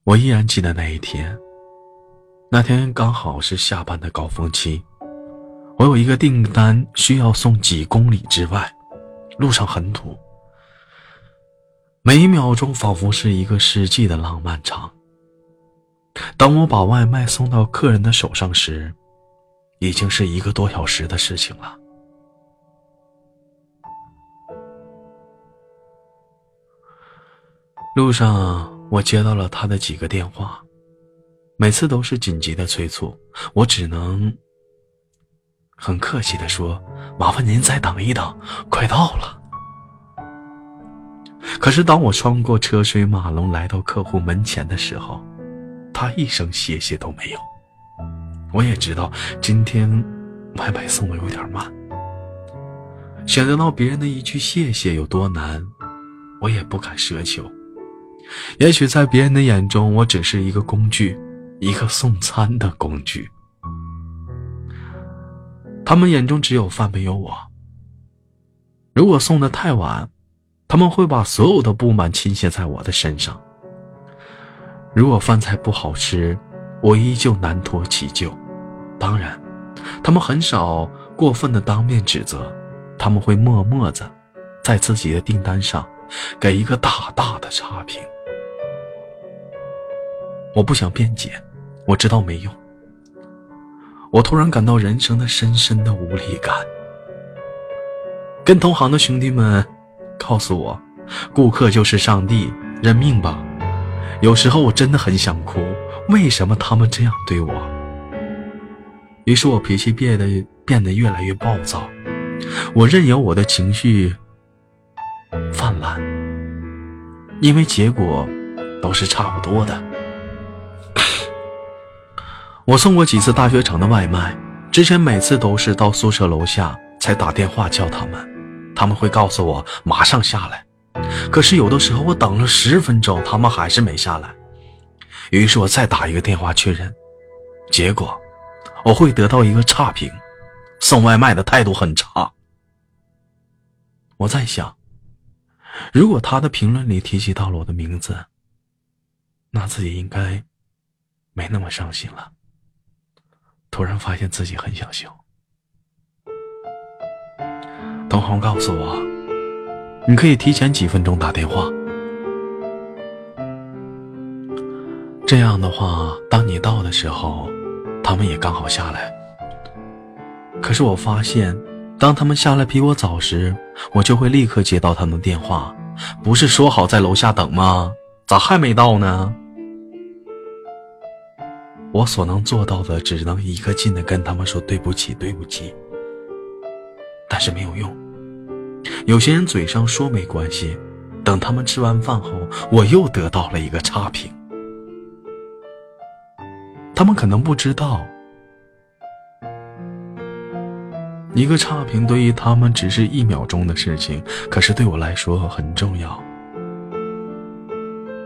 我依然记得那一天，那天刚好是下班的高峰期，我有一个订单需要送几公里之外，路上很堵。每一秒钟仿佛是一个世纪的浪漫长。当我把外卖送到客人的手上时，已经是一个多小时的事情了。路上，我接到了他的几个电话，每次都是紧急的催促，我只能很客气的说：“麻烦您再等一等，快到了。”可是，当我穿过车水马龙来到客户门前的时候，他一声谢谢都没有。我也知道今天外卖送的有点慢，想得到别人的一句谢谢有多难，我也不敢奢求。也许在别人的眼中，我只是一个工具，一个送餐的工具。他们眼中只有饭，没有我。如果送的太晚，他们会把所有的不满倾泻在我的身上。如果饭菜不好吃，我依旧难脱其咎。当然，他们很少过分的当面指责，他们会默默的在自己的订单上给一个大大的差评。我不想辩解，我知道没用。我突然感到人生的深深的无力感，跟同行的兄弟们。告诉我，顾客就是上帝，认命吧。有时候我真的很想哭，为什么他们这样对我？于是我脾气变得变得越来越暴躁，我任由我的情绪泛滥，因为结果都是差不多的。我送过几次大学城的外卖，之前每次都是到宿舍楼下才打电话叫他们。他们会告诉我马上下来，可是有的时候我等了十分钟，他们还是没下来。于是我再打一个电话确认，结果我会得到一个差评，送外卖的态度很差。我在想，如果他的评论里提及到了我的名字，那自己应该没那么伤心了。突然发现自己很想笑。同行告诉我，你可以提前几分钟打电话。这样的话，当你到的时候，他们也刚好下来。可是我发现，当他们下来比我早时，我就会立刻接到他们电话。不是说好在楼下等吗？咋还没到呢？我所能做到的，只能一个劲的跟他们说对不起，对不起。但是没有用。有些人嘴上说没关系，等他们吃完饭后，我又得到了一个差评。他们可能不知道，一个差评对于他们只是一秒钟的事情，可是对我来说很重要。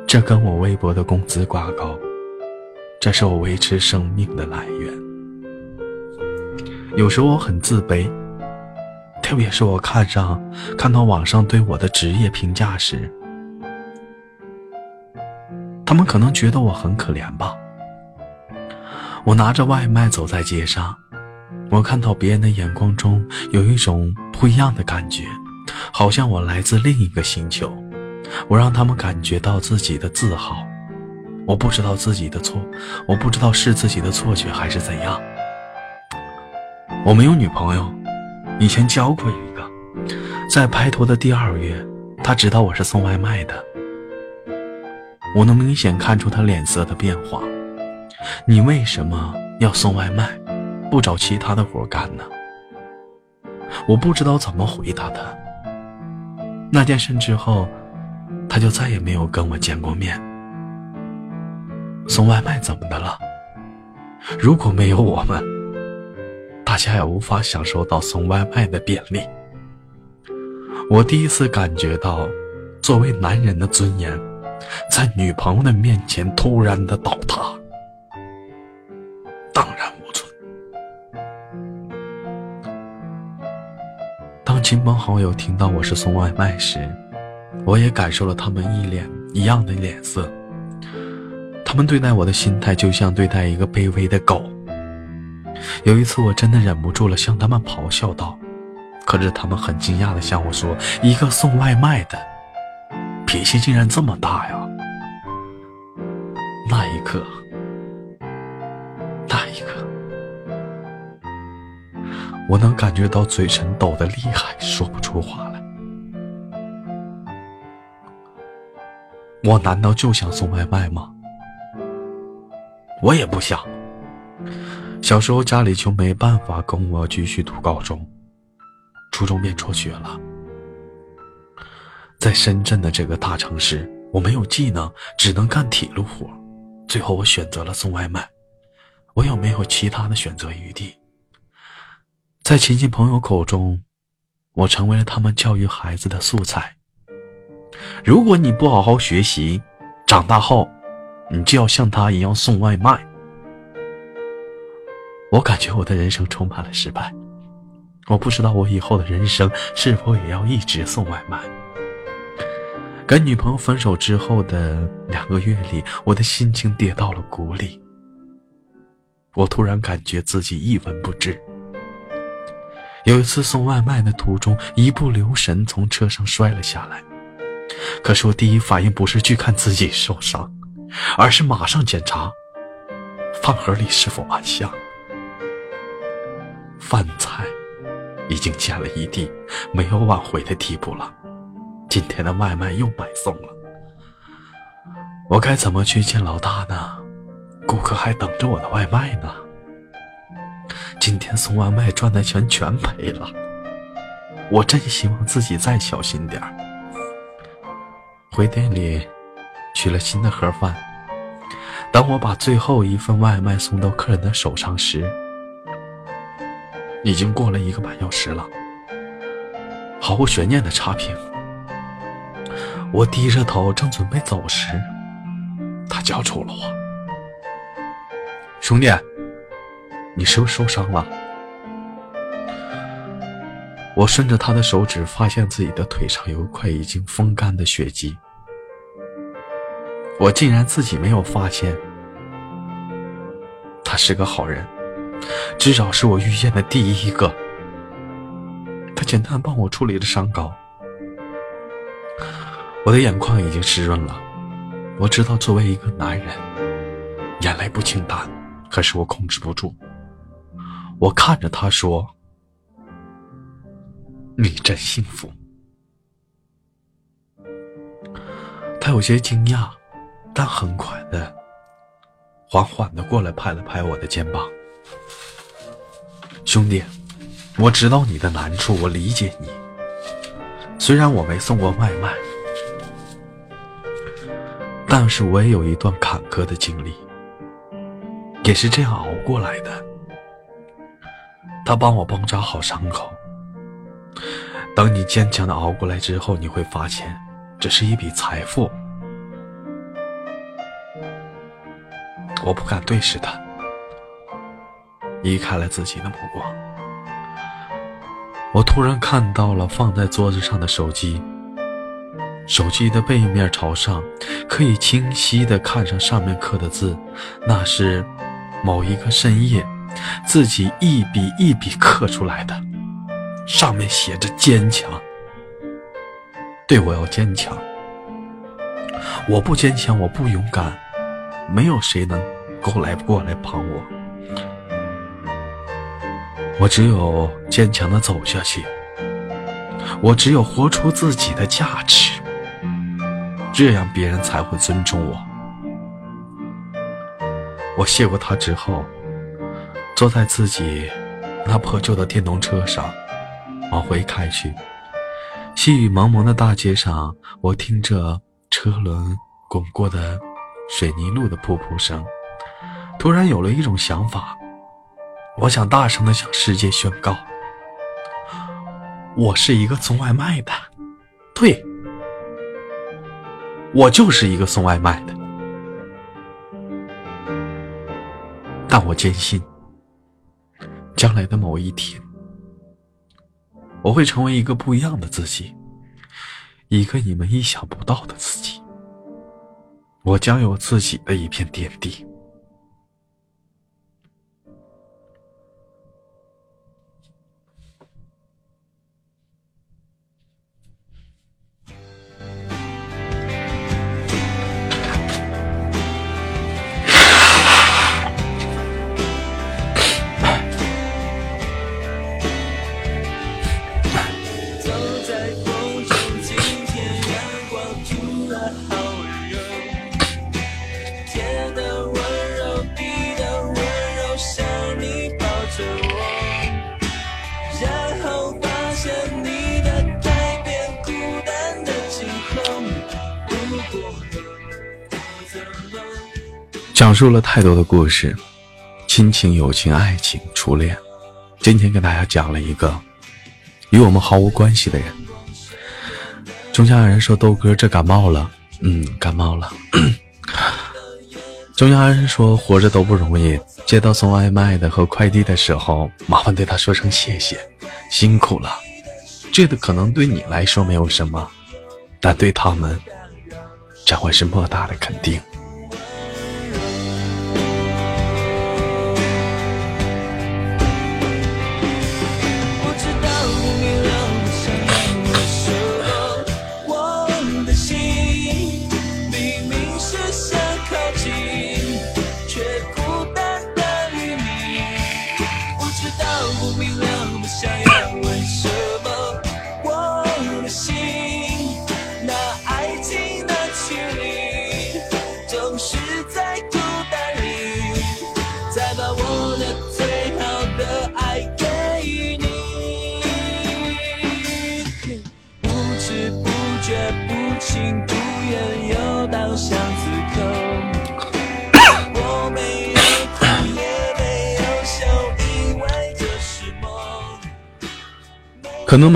这跟我微薄的工资挂钩，这是我维持生命的来源。有时候我很自卑。特别是我看上看到网上对我的职业评价时，他们可能觉得我很可怜吧。我拿着外卖走在街上，我看到别人的眼光中有一种不一样的感觉，好像我来自另一个星球。我让他们感觉到自己的自豪。我不知道自己的错，我不知道是自己的错觉还是怎样。我没有女朋友。以前交过一个，在拍拖的第二月，他知道我是送外卖的。我能明显看出他脸色的变化。你为什么要送外卖，不找其他的活干呢？我不知道怎么回答他。那件事之后，他就再也没有跟我见过面。送外卖怎么的了？如果没有我们，大家也无法享受到送外卖的便利。我第一次感觉到，作为男人的尊严，在女朋友的面前突然的倒塌，荡然无存。当亲朋好友听到我是送外卖时，我也感受了他们一脸一样的脸色。他们对待我的心态就像对待一个卑微的狗。有一次，我真的忍不住了，向他们咆哮道：“可是他们很惊讶的向我说，一个送外卖的，脾气竟然这么大呀！”那一刻，那一刻，我能感觉到嘴唇抖得厉害，说不出话来。我难道就想送外卖吗？我也不想。小时候家里就没办法供我继续读高中，初中便辍学了。在深圳的这个大城市，我没有技能，只能干体力活。最后我选择了送外卖。我也没有其他的选择余地？在亲戚朋友口中，我成为了他们教育孩子的素材。如果你不好好学习，长大后。你就要像他一样送外卖。我感觉我的人生充满了失败，我不知道我以后的人生是否也要一直送外卖。跟女朋友分手之后的两个月里，我的心情跌到了谷底。我突然感觉自己一文不值。有一次送外卖的途中，一不留神从车上摔了下来，可是我第一反应不是去看自己受伤。而是马上检查饭盒里是否安详，饭菜已经溅了一地，没有挽回的地步了。今天的外卖又白送了，我该怎么去见老大呢？顾客还等着我的外卖呢。今天送外卖赚的钱全赔了，我真希望自己再小心点儿回店里取了新的盒饭。当我把最后一份外卖送到客人的手上时，已经过了一个半小时了。毫无悬念的差评。我低着头正准备走时，他叫住了我：“兄弟，你是不是受伤了？”我顺着他的手指，发现自己的腿上有一块已经风干的血迹。我竟然自己没有发现，他是个好人，至少是我遇见的第一个。他简单帮我处理了伤口，我的眼眶已经湿润了。我知道作为一个男人，眼泪不轻弹，可是我控制不住。我看着他说：“你真幸福。”他有些惊讶。但很快的，缓缓的过来拍了拍我的肩膀。兄弟，我知道你的难处，我理解你。虽然我没送过外卖，但是我也有一段坎坷的经历，也是这样熬过来的。他帮我包扎好伤口。等你坚强的熬过来之后，你会发现，这是一笔财富。我不敢对视他，移开了自己的目光。我突然看到了放在桌子上的手机，手机的背面朝上，可以清晰的看上上面刻的字，那是某一个深夜自己一笔一笔刻出来的，上面写着“坚强”，对我要坚强。我不坚强，我不勇敢，没有谁能。过来，过来帮我！我只有坚强的走下去，我只有活出自己的价值，这样别人才会尊重我。我谢过他之后，坐在自己那破旧的电动车上，往回开去。细雨蒙蒙的大街上，我听着车轮滚过的水泥路的噗噗声，突然有了一种想法，我想大声的向世界宣告：我是一个送外卖的，对，我就是一个送外卖的。但我坚信，将来的某一天，我会成为一个不一样的自己，一个你们意想不到的自己。我将有自己的一片天地。述了太多的故事，亲情、友情、爱情、初恋。今天给大家讲了一个与我们毫无关系的人。中间有人说豆哥这感冒了，嗯，感冒了。中间有人说活着都不容易，接到送外卖的和快递的时候，麻烦对他说声谢谢，辛苦了。这个可能对你来说没有什么，但对他们将会是莫大的肯定。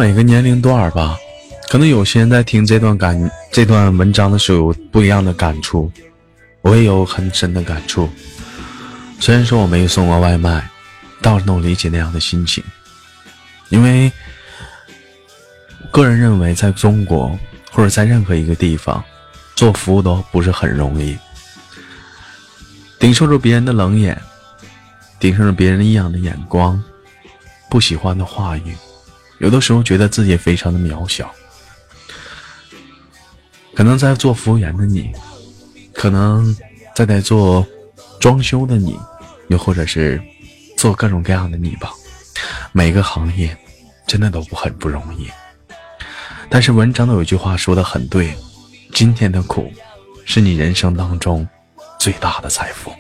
每个年龄段吧，可能有些人在听这段感这段文章的时候有不一样的感触，我也有很深的感触。虽然说我没有送过外卖，但我能理解那样的心情，因为个人认为，在中国或者在任何一个地方，做服务都不是很容易，顶受着别人的冷眼，顶受着别人异样的眼光，不喜欢的话语。有的时候觉得自己非常的渺小，可能在做服务员的你，可能在在做装修的你，又或者是做各种各样的你吧，每个行业真的都不很不容易。但是文章的有一句话说的很对，今天的苦，是你人生当中最大的财富。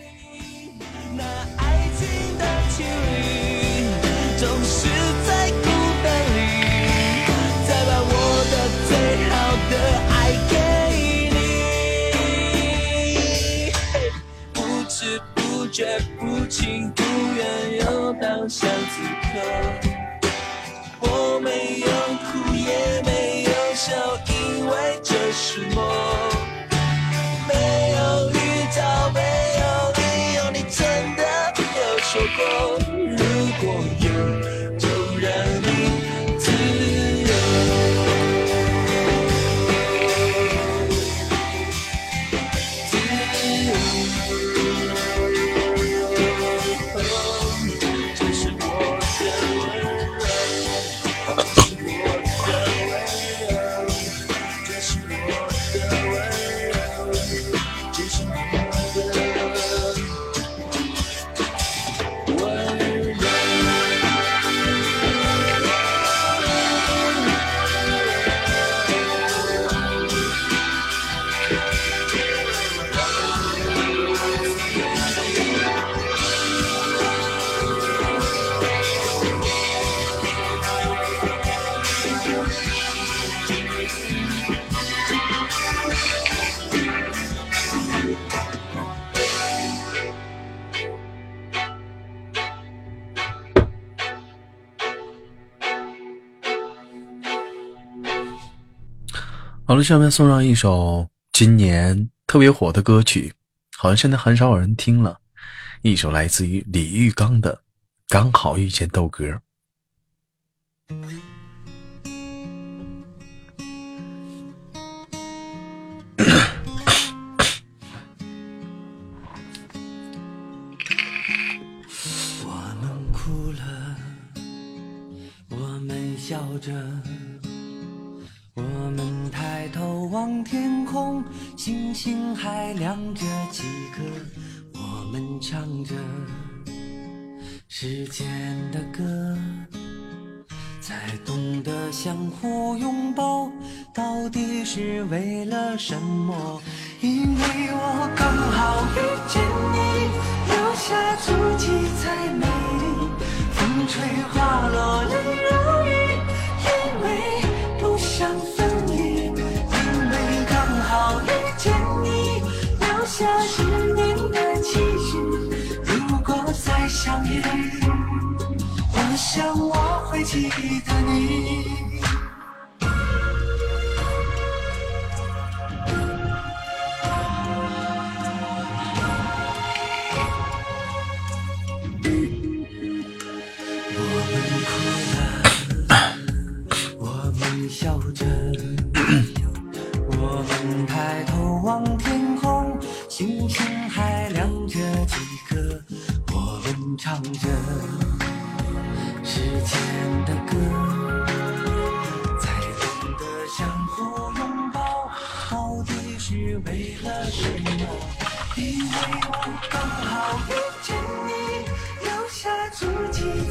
下面送上一首今年特别火的歌曲，好像现在很少有人听了。一首来自于李玉刚的《刚好遇见豆哥》。我们哭了，我们笑着，们抬头望天空，星星还亮着几颗。我们唱着时间的歌，才懂得相互拥抱，到底是为了什么？因为我刚好遇见你，留下足迹才美丽。风吹花落泪下十年的期许。如果再相遇，我想我会记得你。唱着时间的歌，才懂得相互拥抱，到底是为了什么？因为我刚好遇见你，留下足迹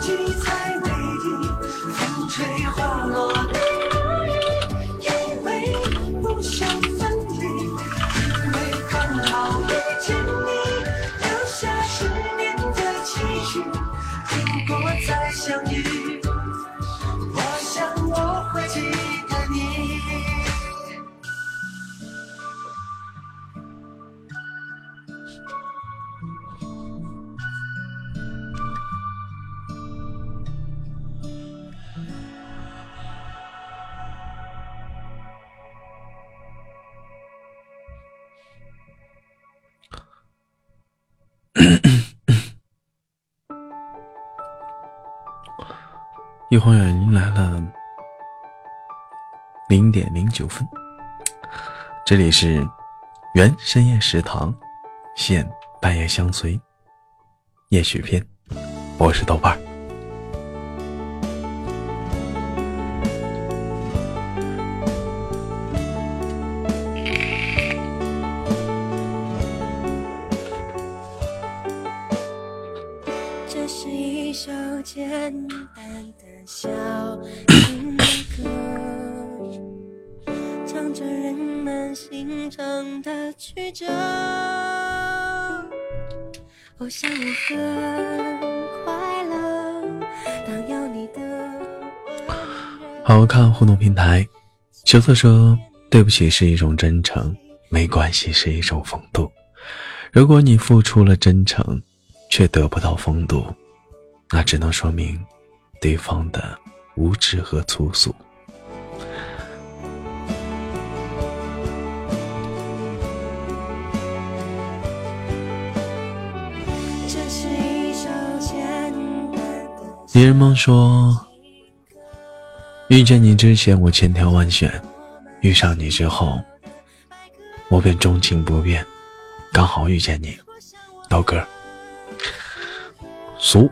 精彩。一晃眼迎来了零点零九分，这里是原深夜食堂，现半夜相随，夜许篇，我是豆瓣。好看互动平台，秋色说：“对不起是一种真诚，没关系是一种风度。如果你付出了真诚，却得不到风度，那只能说明对方的无知和粗俗。”这是一人梦说：“遇见你之前，我千挑万选；遇上你之后，我便钟情不变。刚好遇见你，刀哥，俗。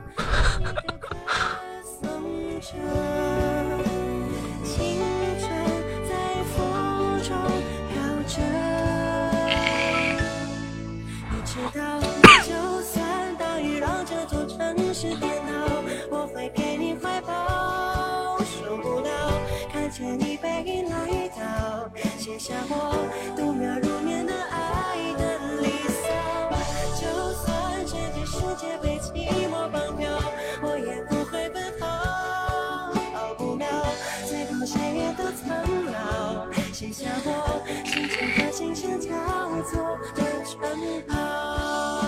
我度秒如年难捱的离骚就算整个世界被寂寞绑票我也不会奔跑逃不了最后谁也都苍老写下我心间和琴声交错的城堡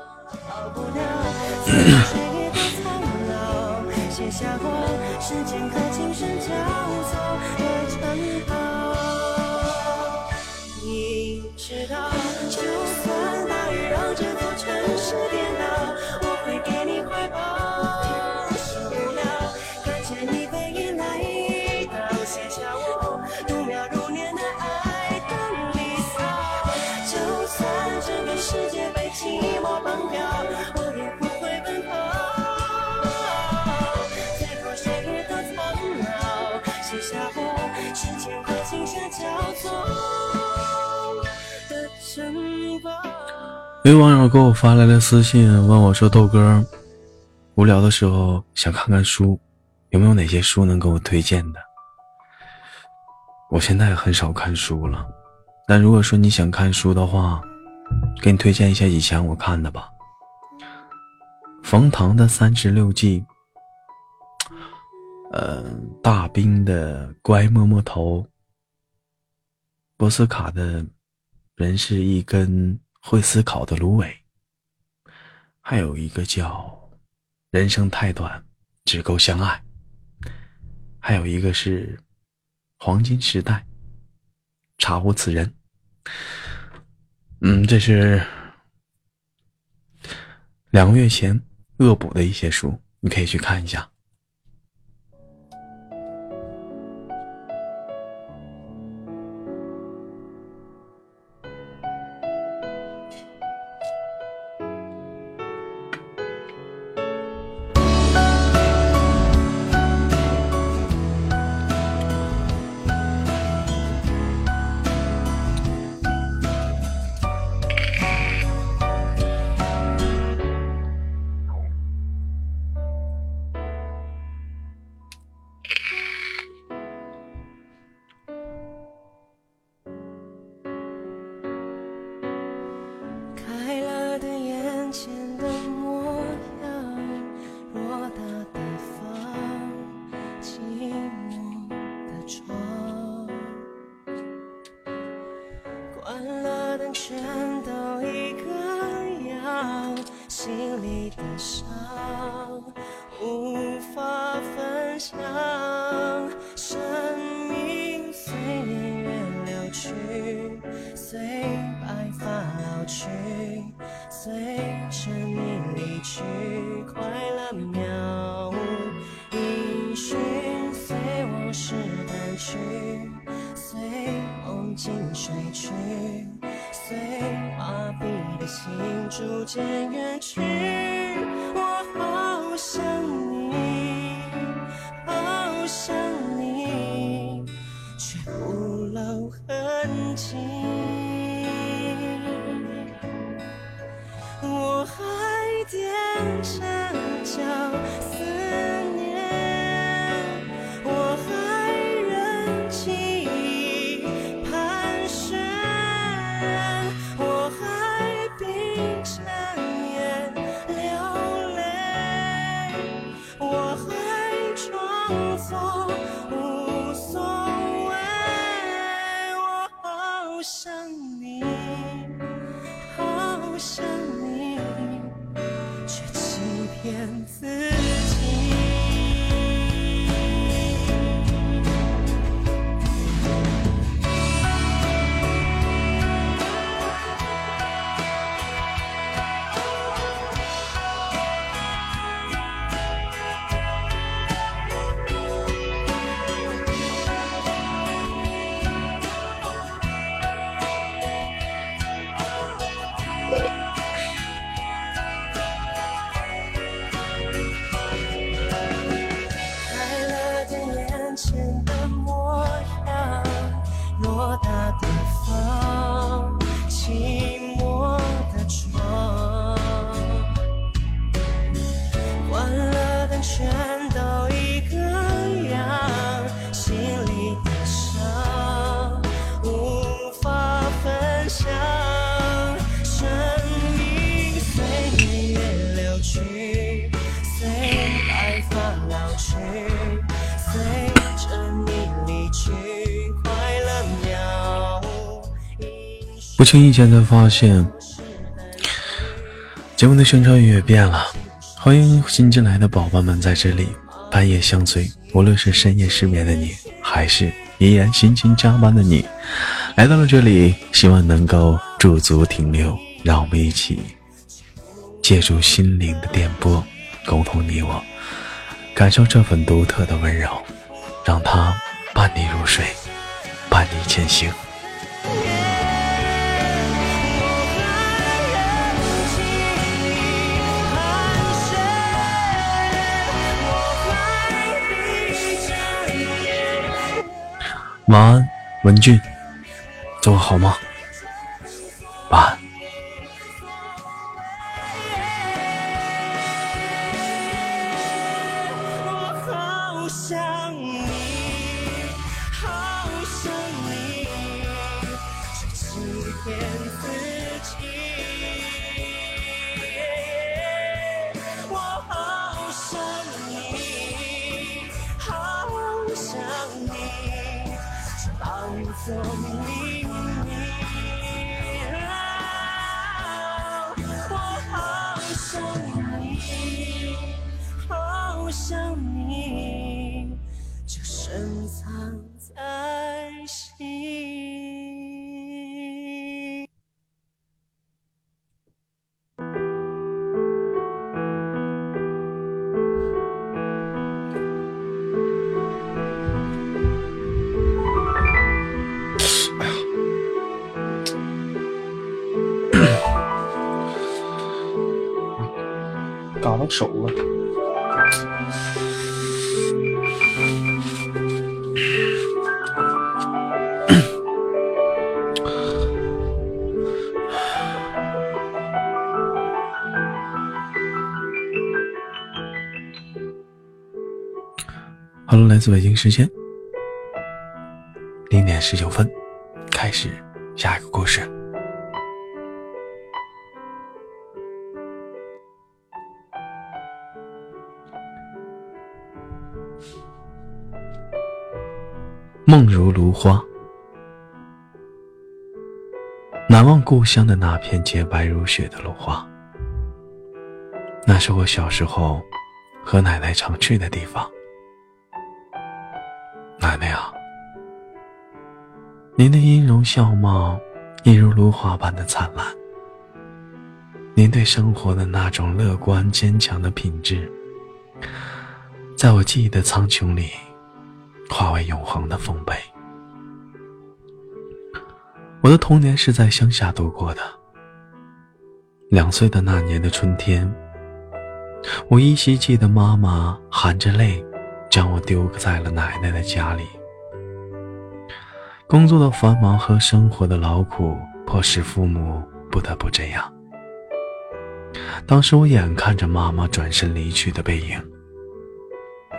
嗯有网友给我发来了私信，问我说：“豆哥，无聊的时候想看看书，有没有哪些书能给我推荐的？”我现在很少看书了，但如果说你想看书的话，给你推荐一些以前我看的吧。冯唐的《三十六计》，呃，大兵的《乖摸摸头》，波斯卡的《人是一根会思考的芦苇》，还有一个叫《人生太短，只够相爱》，还有一个是《黄金时代》，查无此人。嗯，这是两个月前恶补的一些书，你可以去看一下。不经意间才发现，节目的宣传语也变了。欢迎新进来的宝宝们在这里半夜相随，无论是深夜失眠的你，还是依然辛勤加班的你，来到了这里，希望能够驻足停留，让我们一起借助心灵的电波，沟通你我，感受这份独特的温柔，让它伴你入睡，伴你前行。晚安，文俊，做个好梦。自北京时间零点十九分，开始下一个故事。梦如芦花，难忘故乡的那片洁白如雪的芦花。那是我小时候和奶奶常去的地方。您的音容笑貌一如芦花般的灿烂。您对生活的那种乐观坚强的品质，在我记忆的苍穹里。化为永恒的丰碑。我的童年是在乡下度过的。两岁的那年的春天，我依稀记得妈妈含着泪将我丢在了奶奶的家里。工作的繁忙和生活的劳苦，迫使父母不得不这样。当时我眼看着妈妈转身离去的背影，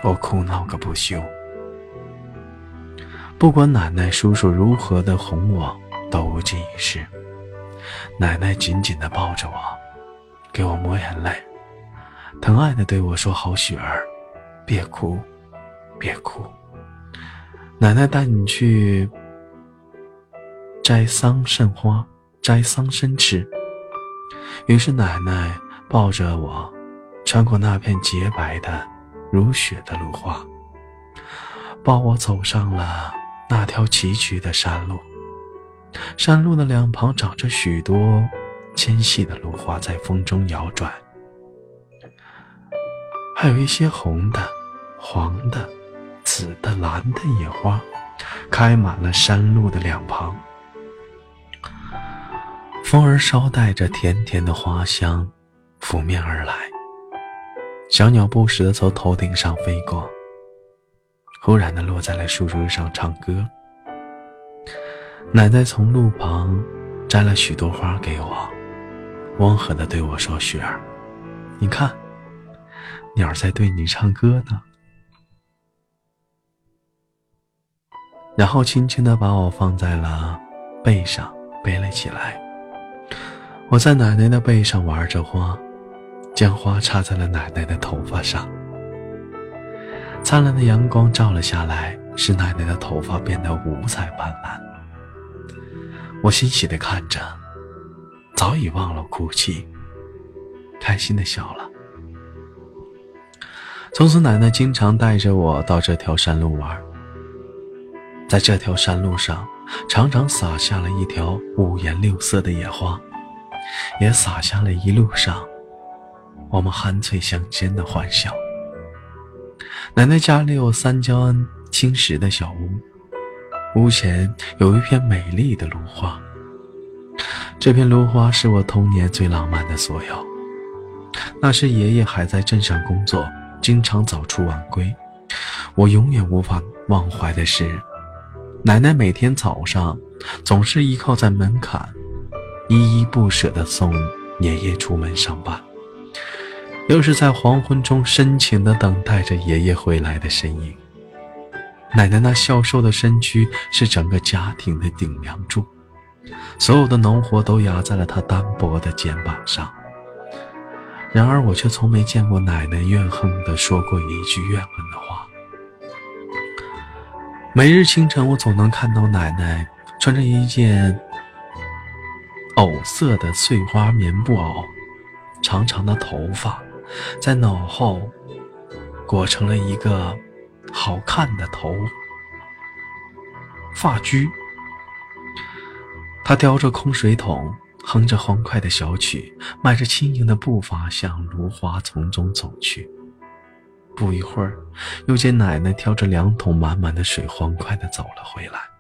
我哭闹个不休。不管奶奶叔叔如何的哄我，都无济于事。奶奶紧紧地抱着我，给我抹眼泪，疼爱地对我说：“好雪儿，别哭，别哭。奶奶带你去摘桑葚花，摘桑葚吃。”于是奶奶抱着我，穿过那片洁白的如雪的芦花，抱我走上了。那条崎岖的山路，山路的两旁长着许多纤细的芦花，在风中摇转，还有一些红的、黄的、紫的、蓝的野花，开满了山路的两旁。风儿捎带着甜甜的花香拂面而来，小鸟不时地从头顶上飞过。忽然的落在了树枝上唱歌。奶奶从路旁摘了许多花给我，温和的对我说：“雪儿，你看，鸟在对你唱歌呢。”然后轻轻的把我放在了背上，背了起来。我在奶奶的背上玩着花，将花插在了奶奶的头发上。灿烂的阳光照了下来，使奶奶的头发变得五彩斑斓。我欣喜地看着，早已忘了哭泣，开心地笑了。从此，奶奶经常带着我到这条山路玩。在这条山路上，常常洒下了一条五颜六色的野花，也洒下了一路上我们酣醉相间的欢笑。奶奶家里有三间青石的小屋，屋前有一片美丽的芦花。这片芦花是我童年最浪漫的所有。那时爷爷还在镇上工作，经常早出晚归。我永远无法忘怀的是，奶奶每天早上总是依靠在门槛，依依不舍地送爷爷出门上班。又是在黄昏中深情地等待着爷爷回来的身影。奶奶那消瘦的身躯是整个家庭的顶梁柱，所有的农活都压在了她单薄的肩膀上。然而，我却从没见过奶奶怨恨地说过一句怨恨的话。每日清晨，我总能看到奶奶穿着一件藕色的碎花棉布袄，长长的头发。在脑后裹成了一个好看的头发疽。他叼着空水桶，哼着欢快的小曲，迈着轻盈的步伐向芦花丛中走去。不一会儿，又见奶奶挑着两桶满满的水，欢快地走了回来。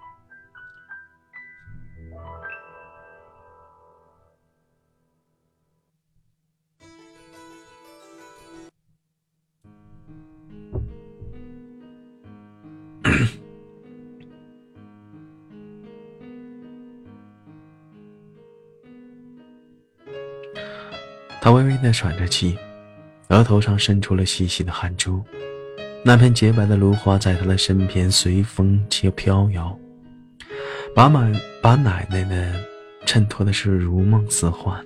他微微的喘着气，额头上渗出了细细的汗珠。那片洁白的芦花在他的身边随风且飘摇，把满把奶奶呢衬托的是如梦似幻，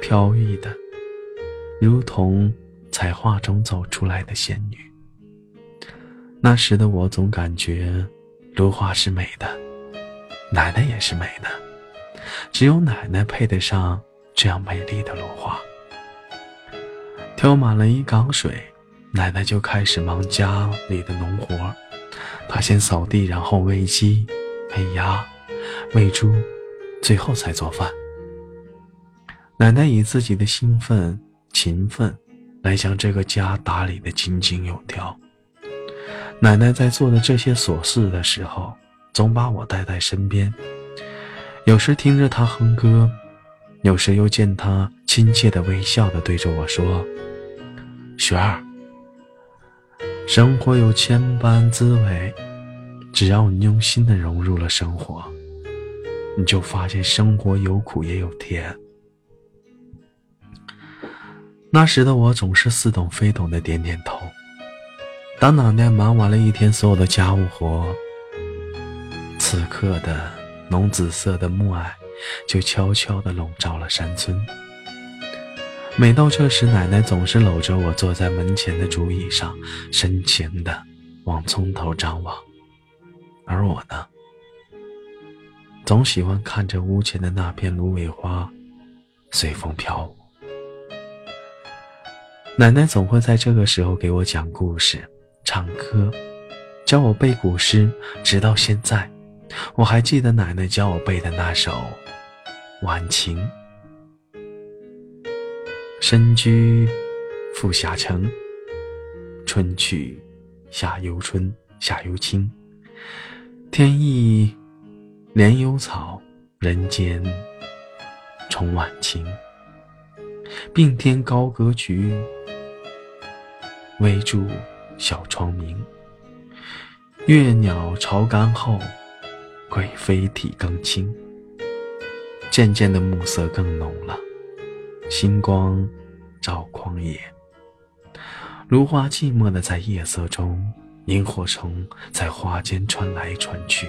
飘逸的，如同彩画中走出来的仙女。那时的我总感觉，芦花是美的，奶奶也是美的，只有奶奶配得上这样美丽的芦花。挑满了一缸水，奶奶就开始忙家里的农活。她先扫地，然后喂鸡、喂鸭、喂猪，最后才做饭。奶奶以自己的兴奋、勤奋，来将这个家打理得井井有条。奶奶在做的这些琐事的时候，总把我带在身边。有时听着她哼歌，有时又见他亲切的微笑的对着我说：“雪儿，生活有千般滋味，只要你用心的融入了生活，你就发现生活有苦也有甜。那时的我总是似懂非懂的点点头。当奶奶忙完了一天所有的家务活，此刻的浓紫色的暮霭就悄悄地笼罩了山村。每到这时，奶奶总是搂着我坐在门前的竹椅上，深情地往村头张望，而我呢，总喜欢看着屋前的那片芦苇花随风飘舞。奶奶总会在这个时候给我讲故事。唱歌，教我背古诗，直到现在，我还记得奶奶教我背的那首《晚晴》。深居复下城，春去夏又春，夏又青。天意莲幽草，人间重晚晴。并天高阁曲，微柱。小窗明，月鸟巢干后，贵妃体更轻。渐渐的暮色更浓了，星光照旷野。芦花寂寞的在夜色中，萤火虫在花间穿来穿去，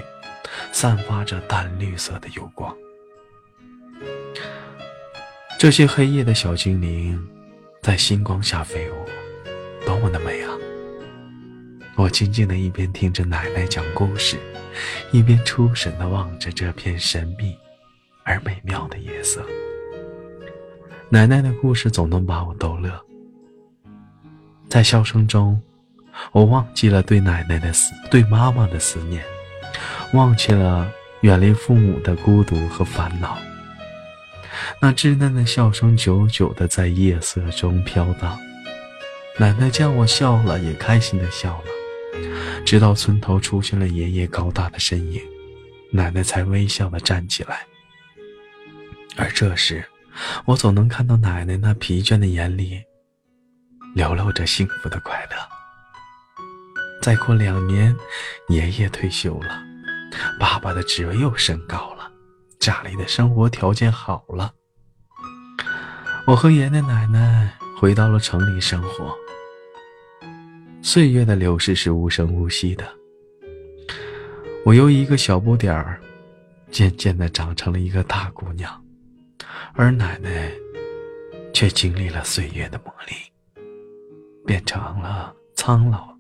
散发着淡绿色的幽光。这些黑夜的小精灵，在星光下飞舞，多么的美啊！我静静的一边听着奶奶讲故事，一边出神的望着这片神秘而美妙的夜色。奶奶的故事总能把我逗乐，在笑声中，我忘记了对奶奶的思，对妈妈的思念，忘记了远离父母的孤独和烦恼。那稚嫩的笑声久久的在夜色中飘荡，奶奶见我笑了，也开心的笑了。直到村头出现了爷爷高大的身影，奶奶才微笑的站起来。而这时，我总能看到奶奶那疲倦的眼里，流露着幸福的快乐。再过两年，爷爷退休了，爸爸的职位又升高了，家里的生活条件好了。我和爷爷奶奶回到了城里生活。岁月的流逝是无声无息的，我由一个小不点儿，渐渐的长成了一个大姑娘，而奶奶，却经历了岁月的磨砺，变成了苍老。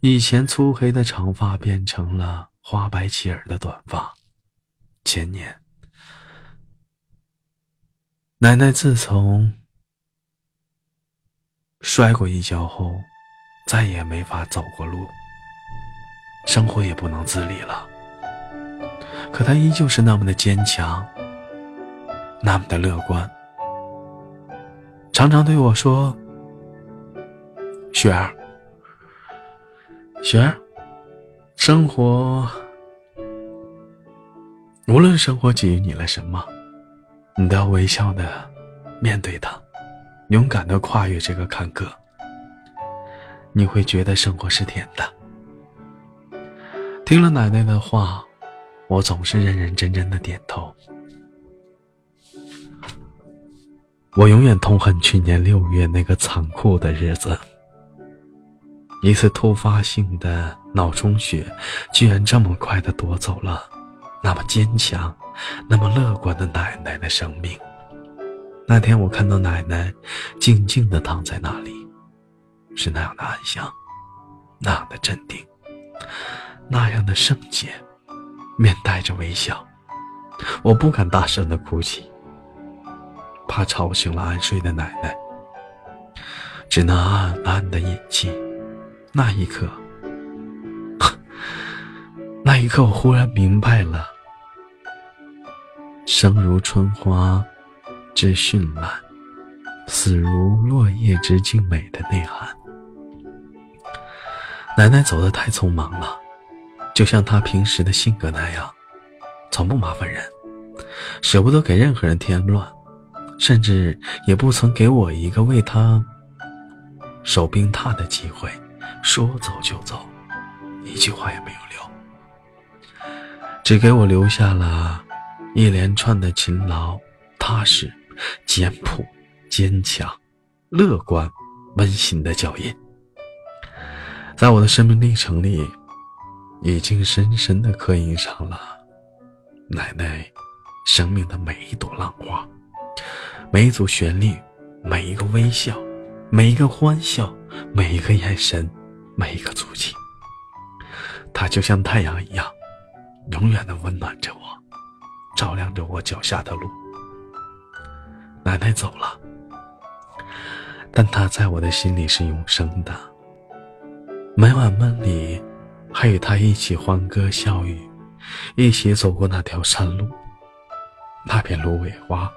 以前粗黑的长发变成了花白齐耳的短发。前年，奶奶自从摔过一跤后。再也没法走过路，生活也不能自理了。可她依旧是那么的坚强，那么的乐观，常常对我说：“雪儿，雪儿，生活，无论生活给予你了什么，你都要微笑的面对它，勇敢的跨越这个坎坷。”你会觉得生活是甜的。听了奶奶的话，我总是认认真真的点头。我永远痛恨去年六月那个残酷的日子，一次突发性的脑充血，居然这么快的夺走了那么坚强、那么乐观的奶奶的生命。那天我看到奶奶静静的躺在那里。是那样的安详，那样的镇定，那样的圣洁，面带着微笑。我不敢大声的哭泣，怕吵醒了安睡的奶奶，只能暗暗的咽气。那一刻，那一刻，我忽然明白了：生如春花之绚烂，死如落叶之静美的内涵。奶奶走得太匆忙了，就像她平时的性格那样，从不麻烦人，舍不得给任何人添乱，甚至也不曾给我一个为他守病榻的机会。说走就走，一句话也没有留，只给我留下了一连串的勤劳、踏实、简朴、坚强、乐观、温馨的脚印，在我的生命历程里，已经深深的刻印上了奶奶生命的每一朵浪花，每组旋律，每一个微笑，每一个欢笑，每一个眼神，每一个足迹。它就像太阳一样，永远的温暖着我，照亮着我脚下的路。奶奶走了，但她在我的心里是永生的。每晚梦里，还与她一起欢歌笑语，一起走过那条山路，那片芦苇花。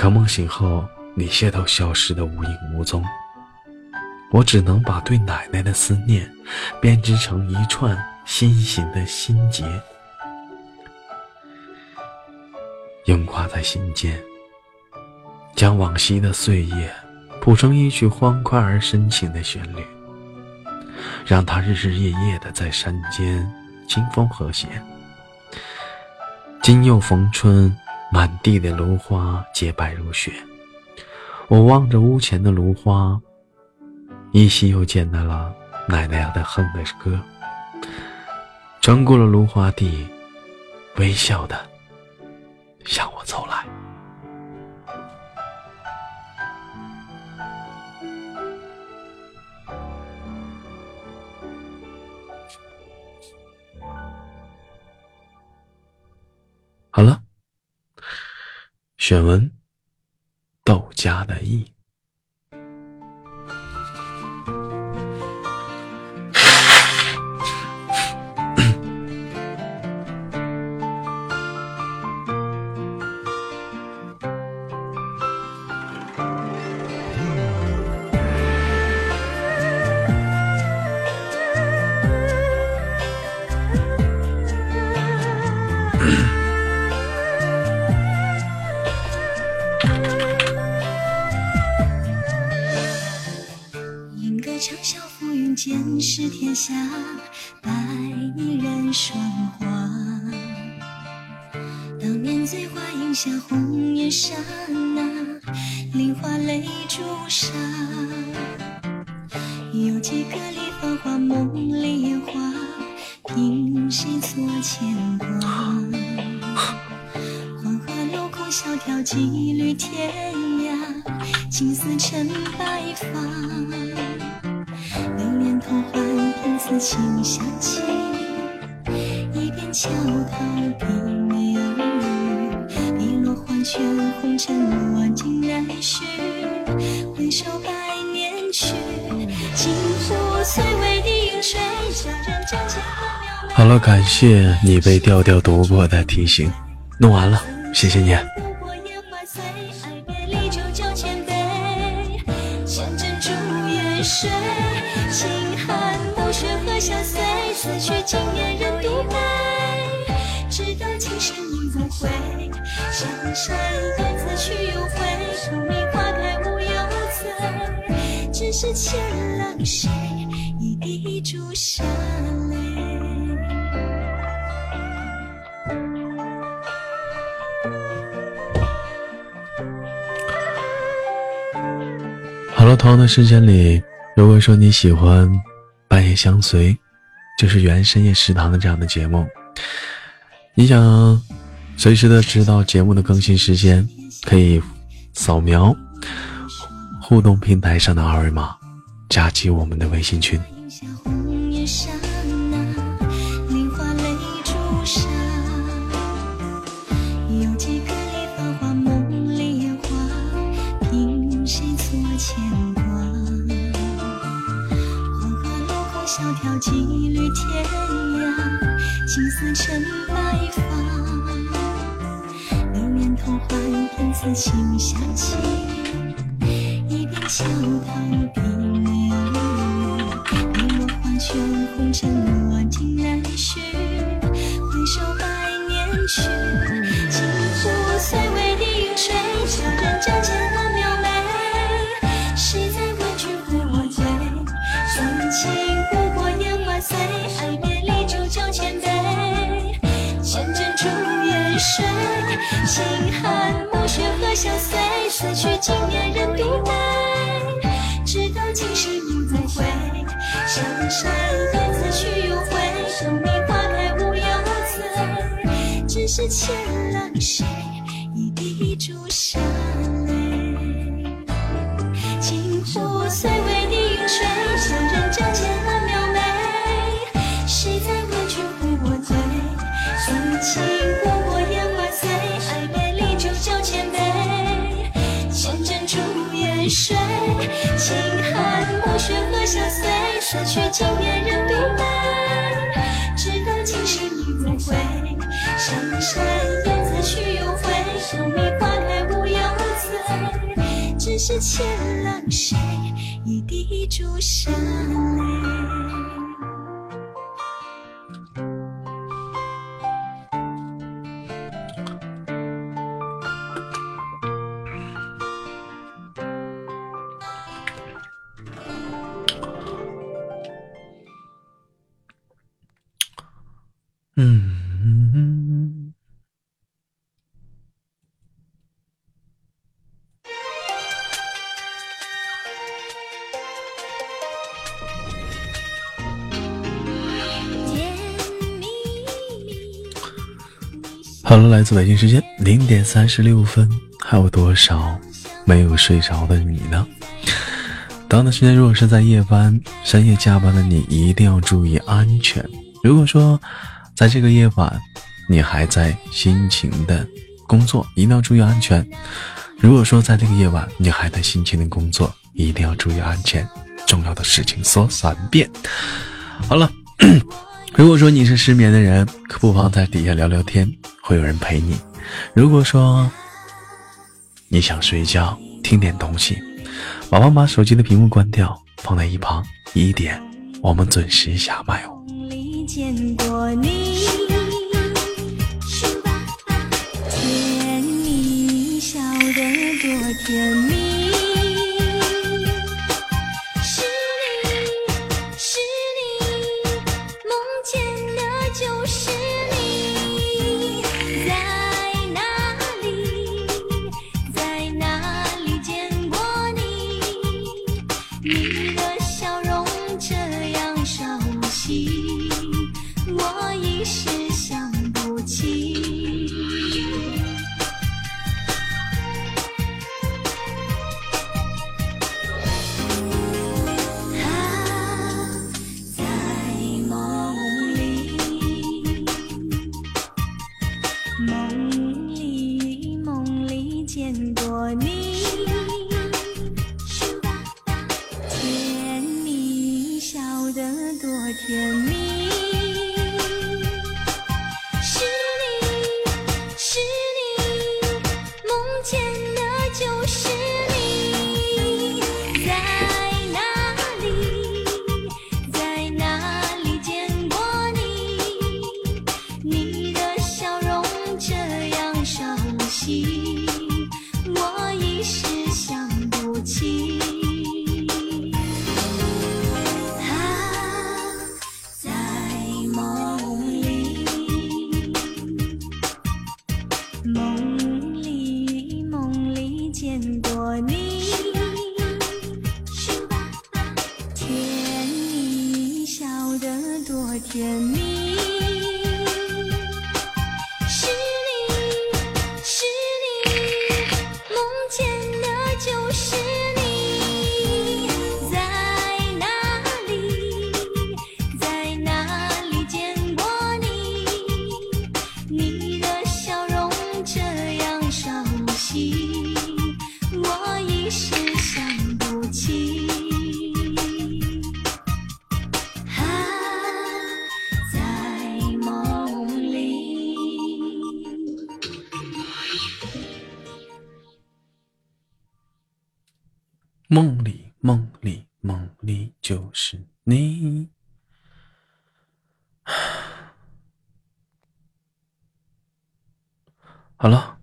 可梦醒后，你却都消失的无影无踪。我只能把对奶奶的思念编织成一串心形的心结，横挂在心间，将往昔的岁月谱成一曲欢快而深情的旋律，让它日日夜夜的在山间清风和谐。今又逢春，满地的芦花洁白如雪，我望着屋前的芦花。依稀又见到了奶奶的哼的歌，穿过了芦花地，微笑的向我走来。好了，选文道家的义。谢你被调调读过的提醒，弄完了，谢谢你。好了，同样的时间里，如果说你喜欢。半夜相随，就是原深夜食堂的这样的节目。你想随时的知道节目的更新时间，可以扫描互动平台上的二维码，加进我们的微信群。醉。只是欠了谁一滴朱砂泪。嗯，好了，来自北京时间零点三十六分，还有多少没有睡着的你呢？当的时间，如果是在夜班、深夜加班的你，一定要注意安全。如果说在这个夜晚你还在辛勤的工作，一定要注意安全。如果说在这个夜晚你还在辛勤的工作，一定要注意安全。重要的事情说三遍。好了。如果说你是失眠的人，可不妨在底下聊聊天，会有人陪你。如果说你想睡觉，听点东西，宝宝把手机的屏幕关掉，放在一旁。一点，我们准时下麦哦。甜蜜笑得多甜蜜。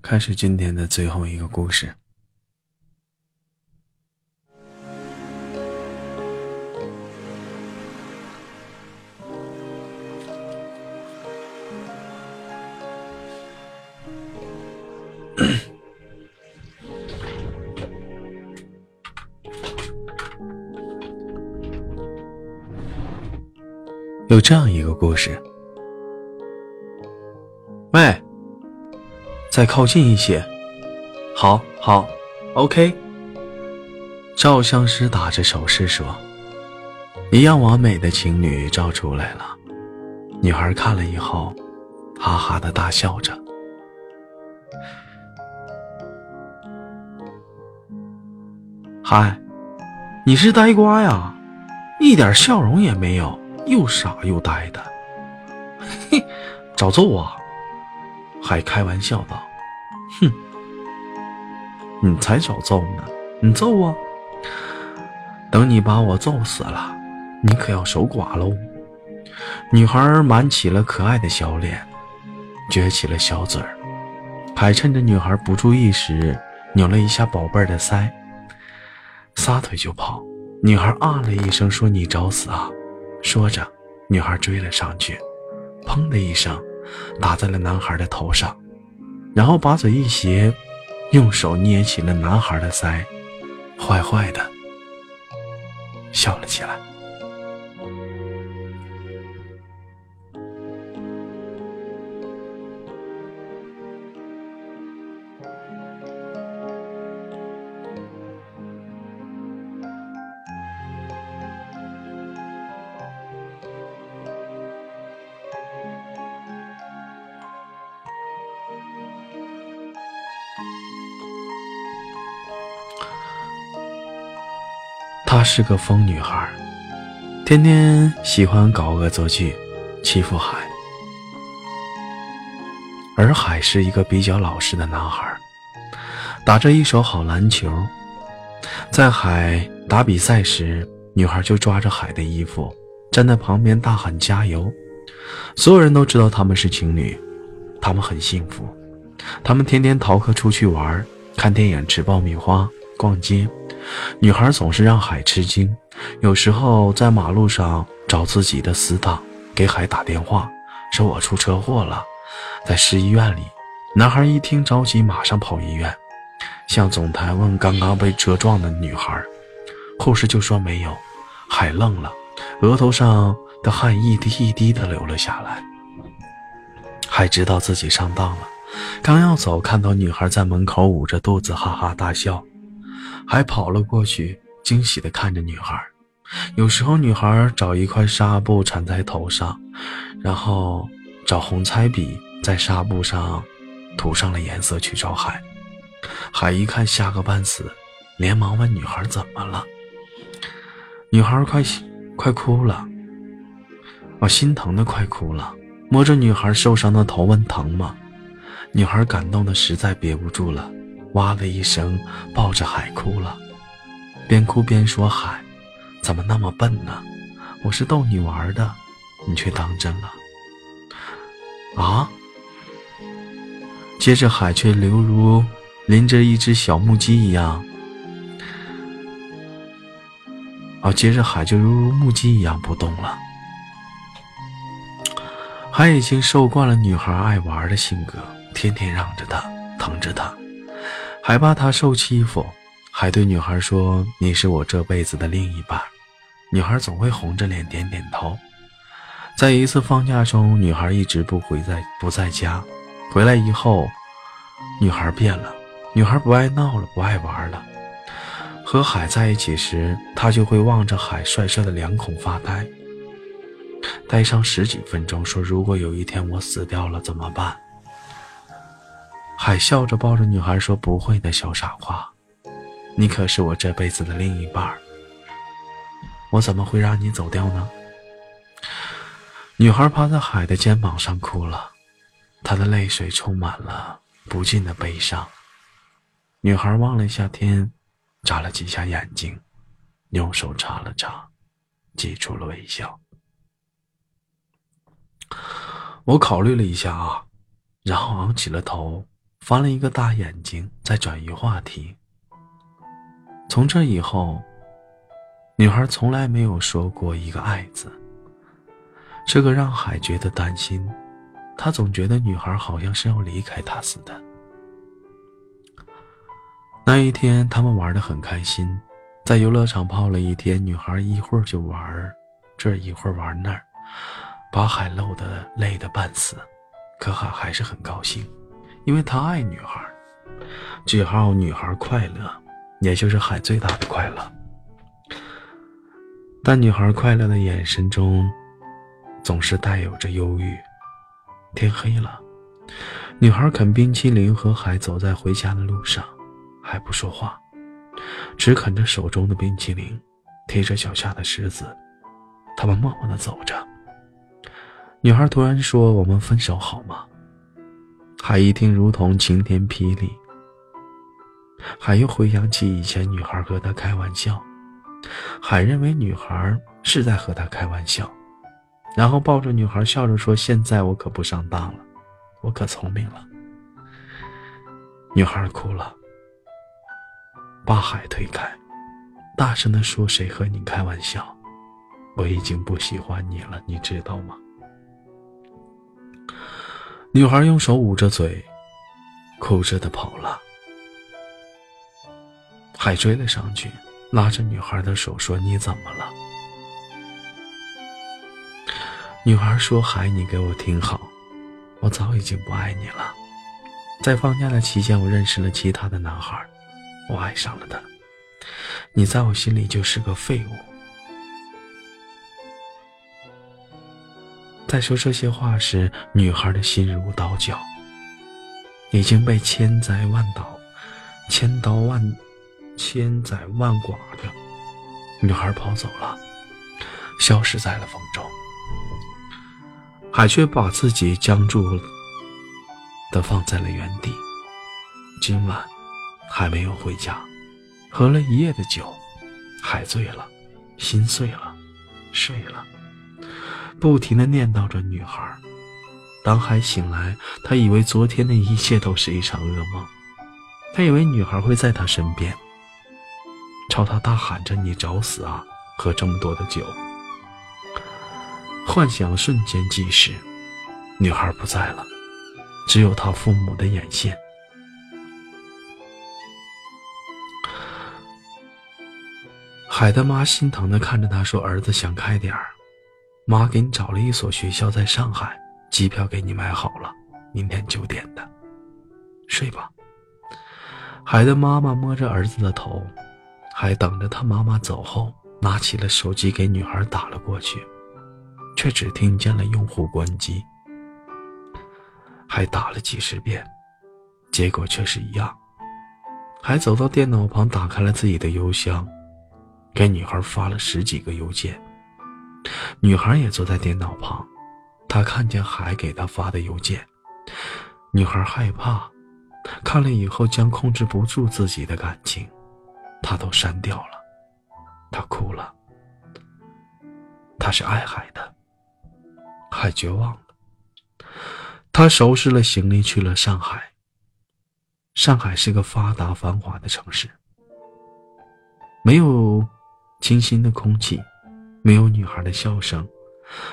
开始今天的最后一个故事。有这样一个故事。喂，再靠近一些。好，好，OK。照相师打着手势说：“一样完美的情侣照出来了。”女孩看了以后，哈哈的大笑着。嗨，你是呆瓜呀？一点笑容也没有，又傻又呆的。嘿，找揍啊！还开玩笑道：“，你才找揍呢！你揍啊！等你把我揍死了，你可要守寡喽！”女孩儿满起了可爱的小脸，撅起了小嘴儿，还趁着女孩不注意时扭了一下宝贝儿的腮，撒腿就跑。女孩啊了一声，说：“你找死啊！”说着，女孩追了上去，砰的一声，打在了男孩的头上，然后把嘴一斜，用手捏起了男孩的腮，坏坏的笑了起来。是个疯女孩，天天喜欢搞恶作剧，欺负海。而海是一个比较老实的男孩，打着一手好篮球。在海打比赛时，女孩就抓着海的衣服，站在旁边大喊加油。所有人都知道他们是情侣，他们很幸福。他们天天逃课出去玩，看电影，吃爆米花，逛街。女孩总是让海吃惊，有时候在马路上找自己的死党，给海打电话，说我出车祸了，在市医院里。男孩一听着急，马上跑医院，向总台问刚刚被车撞的女孩，护士就说没有。海愣了，额头上的汗一滴一滴的流了下来。海知道自己上当了，刚要走，看到女孩在门口捂着肚子哈哈大笑。还跑了过去，惊喜地看着女孩。有时候，女孩找一块纱布缠在头上，然后找红彩笔在纱布上涂上了颜色去找海。海一看吓个半死，连忙问女孩怎么了。女孩快快哭了，我心疼的快哭了，摸着女孩受伤的头问疼吗？女孩感动的实在憋不住了。哇的一声，抱着海哭了，边哭边说：“海，怎么那么笨呢？我是逗你玩的，你却当真了。”啊！接着海却犹如淋着一只小木鸡一样，啊！接着海就犹如木鸡一样不动了。海已经受惯了女孩爱玩的性格，天天让着她，疼着她。还怕他受欺负，还对女孩说：“你是我这辈子的另一半。”女孩总会红着脸点点头。在一次放假中，女孩一直不回在不在家，回来以后，女孩变了。女孩不爱闹了，不爱玩了。和海在一起时，她就会望着海帅帅的脸孔发呆，呆上十几分钟，说：“如果有一天我死掉了怎么办？”海笑着抱着女孩说：“不会的，小傻瓜，你可是我这辈子的另一半我怎么会让你走掉呢？”女孩趴在海的肩膀上哭了，她的泪水充满了不尽的悲伤。女孩望了一下天，眨了几下眼睛，用手擦了擦，挤出了微笑。我考虑了一下啊，然后昂起了头。翻了一个大眼睛，再转移话题。从这以后，女孩从来没有说过一个“爱”字，这个让海觉得担心。他总觉得女孩好像是要离开他似的。那一天，他们玩的很开心，在游乐场泡了一天。女孩一会儿就玩这，一会儿玩那儿，把海漏的累得半死，可海还是很高兴。因为他爱女孩，句号女孩快乐，也就是海最大的快乐。但女孩快乐的眼神中，总是带有着忧郁。天黑了，女孩啃冰淇淋，和海走在回家的路上，还不说话，只啃着手中的冰淇淋，踢着脚下的石子。他们默默地走着。女孩突然说：“我们分手好吗？”海一听，如同晴天霹雳。海又回想起以前女孩和他开玩笑，海认为女孩是在和他开玩笑，然后抱着女孩笑着说：“现在我可不上当了，我可聪明了。”女孩哭了，把海推开，大声地说：“谁和你开玩笑？我已经不喜欢你了，你知道吗？”女孩用手捂着嘴，哭着的跑了。海追了上去，拉着女孩的手说：“你怎么了？”女孩说：“海，你给我听好，我早已经不爱你了。在放假的期间，我认识了其他的男孩，我爱上了他。你在我心里就是个废物。”在说这些话时，女孩的心如刀绞，已经被千载万刀、千刀万、千载万剐的女孩跑走了，消失在了风中。海却把自己僵住的放在了原地。今晚还没有回家，喝了一夜的酒，海醉了，心碎了，睡了。不停的念叨着女孩。当海醒来，他以为昨天的一切都是一场噩梦。他以为女孩会在他身边，朝他大喊着：“你找死啊！喝这么多的酒。”幻想瞬间即逝，女孩不在了，只有他父母的眼线。海的妈心疼的看着他说：“儿子，想开点儿。”妈给你找了一所学校，在上海，机票给你买好了，明天九点的，睡吧。海的妈妈摸着儿子的头，还等着他妈妈走后，拿起了手机给女孩打了过去，却只听见了用户关机。还打了几十遍，结果却是一样。还走到电脑旁，打开了自己的邮箱，给女孩发了十几个邮件。女孩也坐在电脑旁，她看见海给她发的邮件，女孩害怕，看了以后将控制不住自己的感情，她都删掉了，她哭了，她是爱海的，海绝望了，他收拾了行李去了上海。上海是个发达繁华的城市，没有清新的空气。没有女孩的笑声。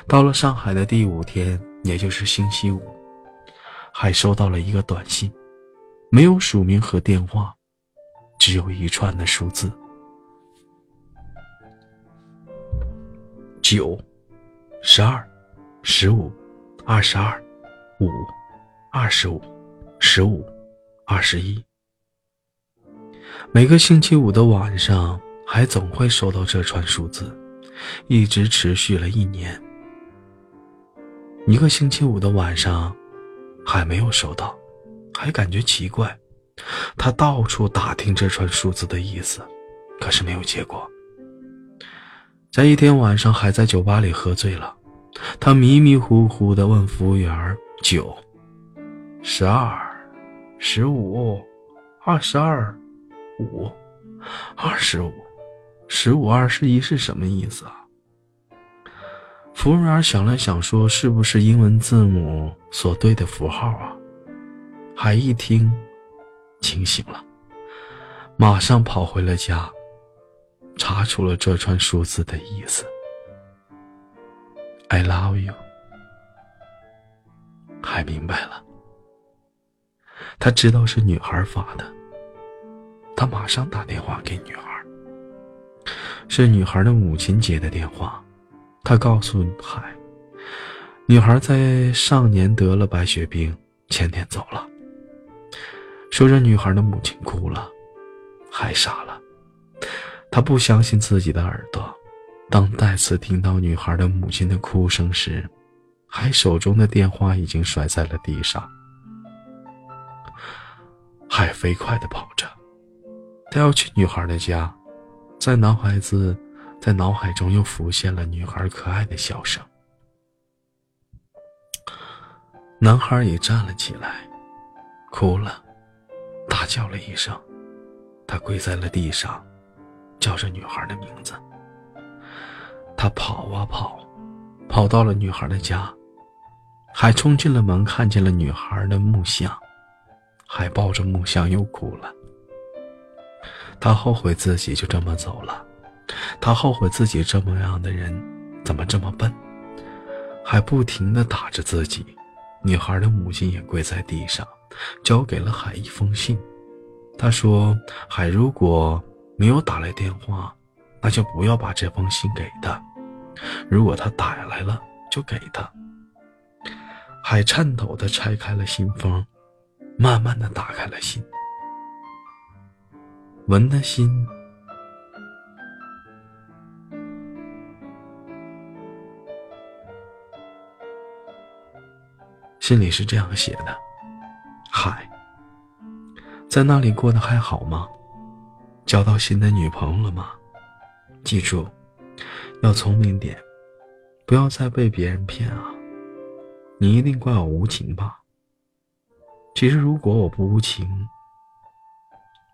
到了上海的第五天，也就是星期五，还收到了一个短信，没有署名和电话，只有一串的数字：九、十二、十五、二十二、五、二十五、十五、二十一。每个星期五的晚上，还总会收到这串数字。一直持续了一年。一个星期五的晚上，还没有收到，还感觉奇怪。他到处打听这串数字的意思，可是没有结果。在一天晚上，还在酒吧里喝醉了，他迷迷糊糊地问服务员：“九、十二、十五、二十二、五、二十五。”十五二十一是什么意思啊？服务员想了想，说：“是不是英文字母所对的符号啊？”海一听，清醒了，马上跑回了家，查出了这串数字的意思。I love you。海明白了，他知道是女孩发的，他马上打电话给女孩。是女孩的母亲接的电话，她告诉海，女孩在上年得了白血病，前天走了。说着，女孩的母亲哭了，还傻了。他不相信自己的耳朵。当再次听到女孩的母亲的哭声时，海手中的电话已经摔在了地上。海飞快地跑着，他要去女孩的家。在男孩子，在脑海中又浮现了女孩可爱的笑声。男孩也站了起来，哭了。大叫了一声，他跪在了地上，叫着女孩的名字。他跑啊跑，跑到了女孩的家，还冲进了门，看见了女孩的木像，还抱着木像又哭了。他后悔自己就这么走了，他后悔自己这么样的人怎么这么笨，还不停的打着自己。女孩的母亲也跪在地上。交给了海一封信，他说：“海如果没有打来电话，那就不要把这封信给他；如果他打来了，就给他。”海颤抖地拆开了信封，慢慢地打开了信，文的心，信里是这样写的。海，在那里过得还好吗？交到新的女朋友了吗？记住，要聪明点，不要再被别人骗啊！你一定怪我无情吧？其实如果我不无情，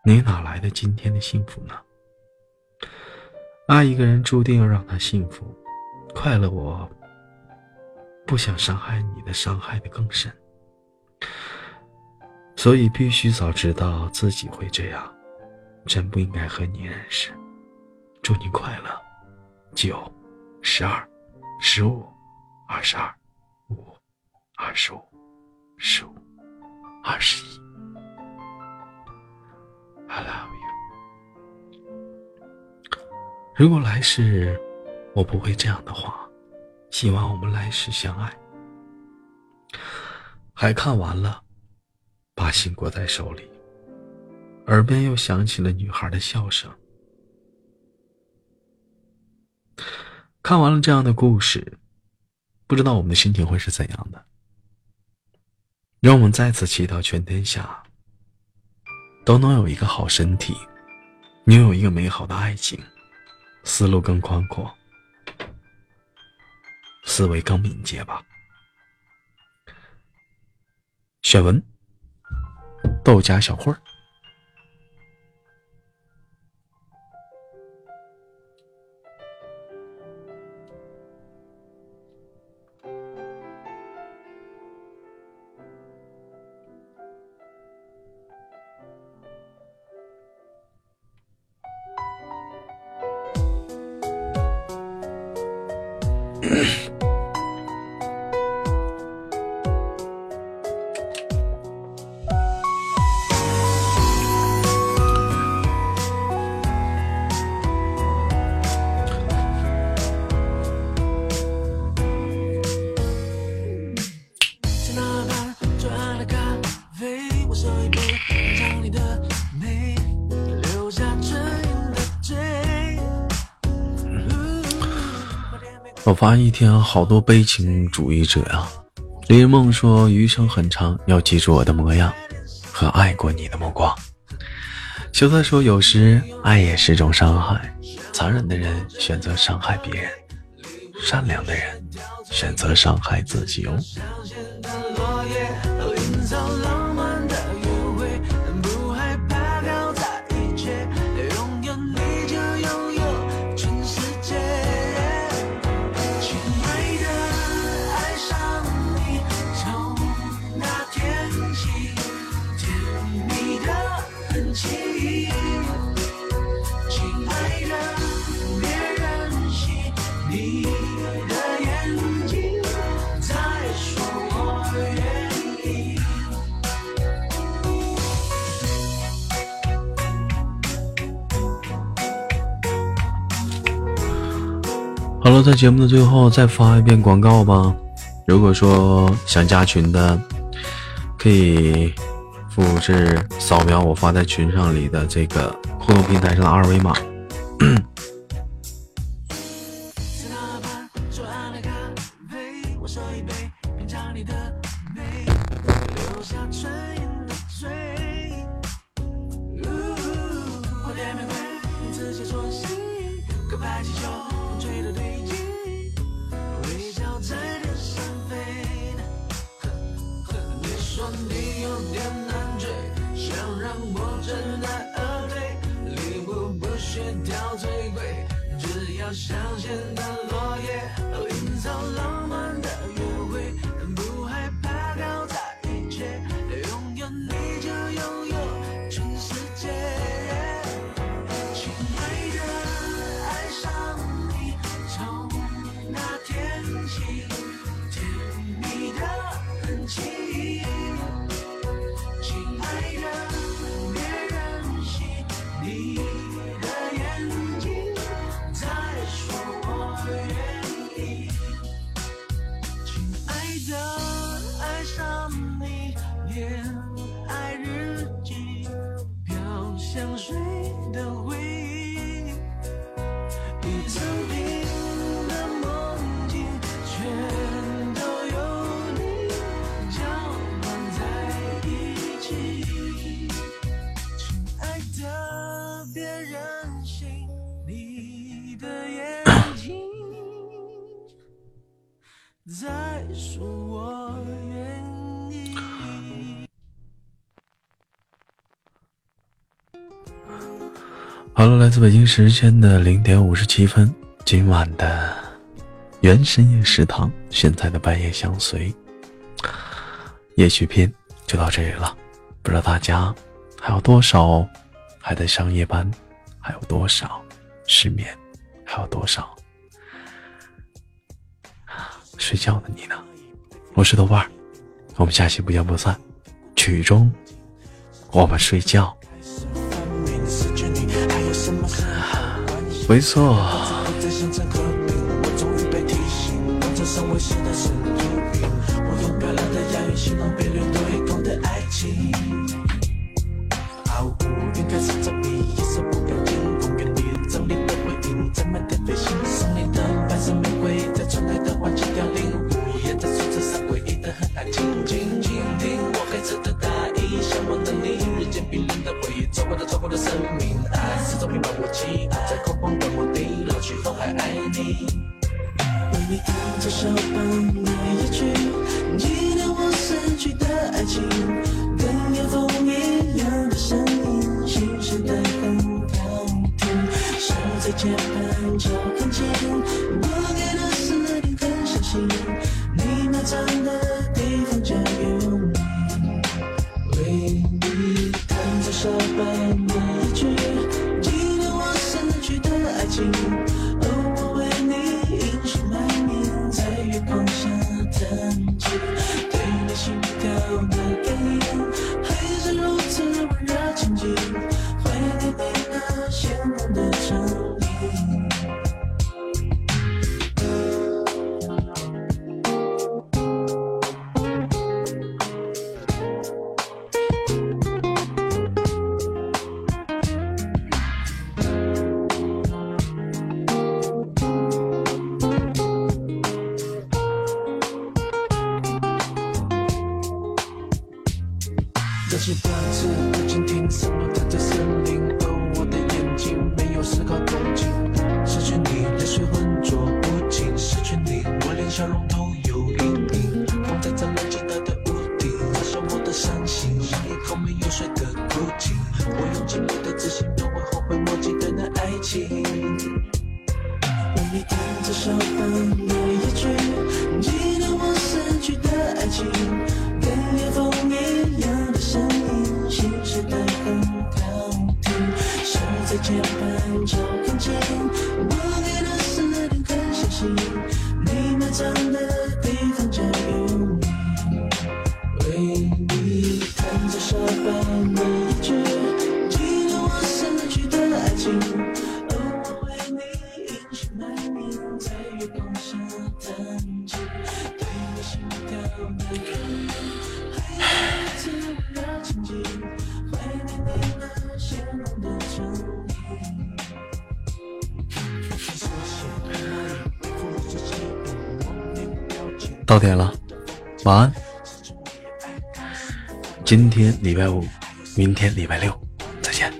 你哪来的今天的幸福呢？爱一个人注定要让他幸福、快乐，我不想伤害你的，伤害的更深。所以必须早知道自己会这样，真不应该和你认识。祝你快乐。九、十二、十五、二十二、五、二十五、十五、二十一。I love you。如果来世我不会这样的话，希望我们来世相爱。还看完了。把信握在手里，耳边又响起了女孩的笑声。看完了这样的故事，不知道我们的心情会是怎样的？让我们再次祈祷全天下都能有一个好身体，拥有一个美好的爱情，思路更宽阔，思维更敏捷吧。选文。豆荚小慧儿。发一天好多悲情主义者呀。李梦说：“余生很长，要记住我的模样和爱过你的目光。”秀才说：“有时爱也是种伤害，残忍的人选择伤害别人，善良的人选择伤害自己哦。”在节目的最后再发一遍广告吧。如果说想加群的，可以。复制扫描我发在群上里的这个互动平台上的二维码。再说我愿意好了，来自北京时间的零点五十七分，今晚的原深夜食堂，现在的半夜相随，夜曲篇就到这里了。不知道大家还有多少还在上夜班，还有多少失眠，还有多少睡觉的你呢？我是豆瓣儿，我们下期不见不散。曲终，我们睡觉。没错。我的生命爱始终陪伴我，期，爱在空旷的墓地，老去后还爱你。为你弹着小半你一曲，纪念我死去的爱情，跟夜风一样的声音，心碎的很好听，手在键盘敲很轻，我给的思念很小心，你埋葬的。今天礼拜五明天礼拜六再见。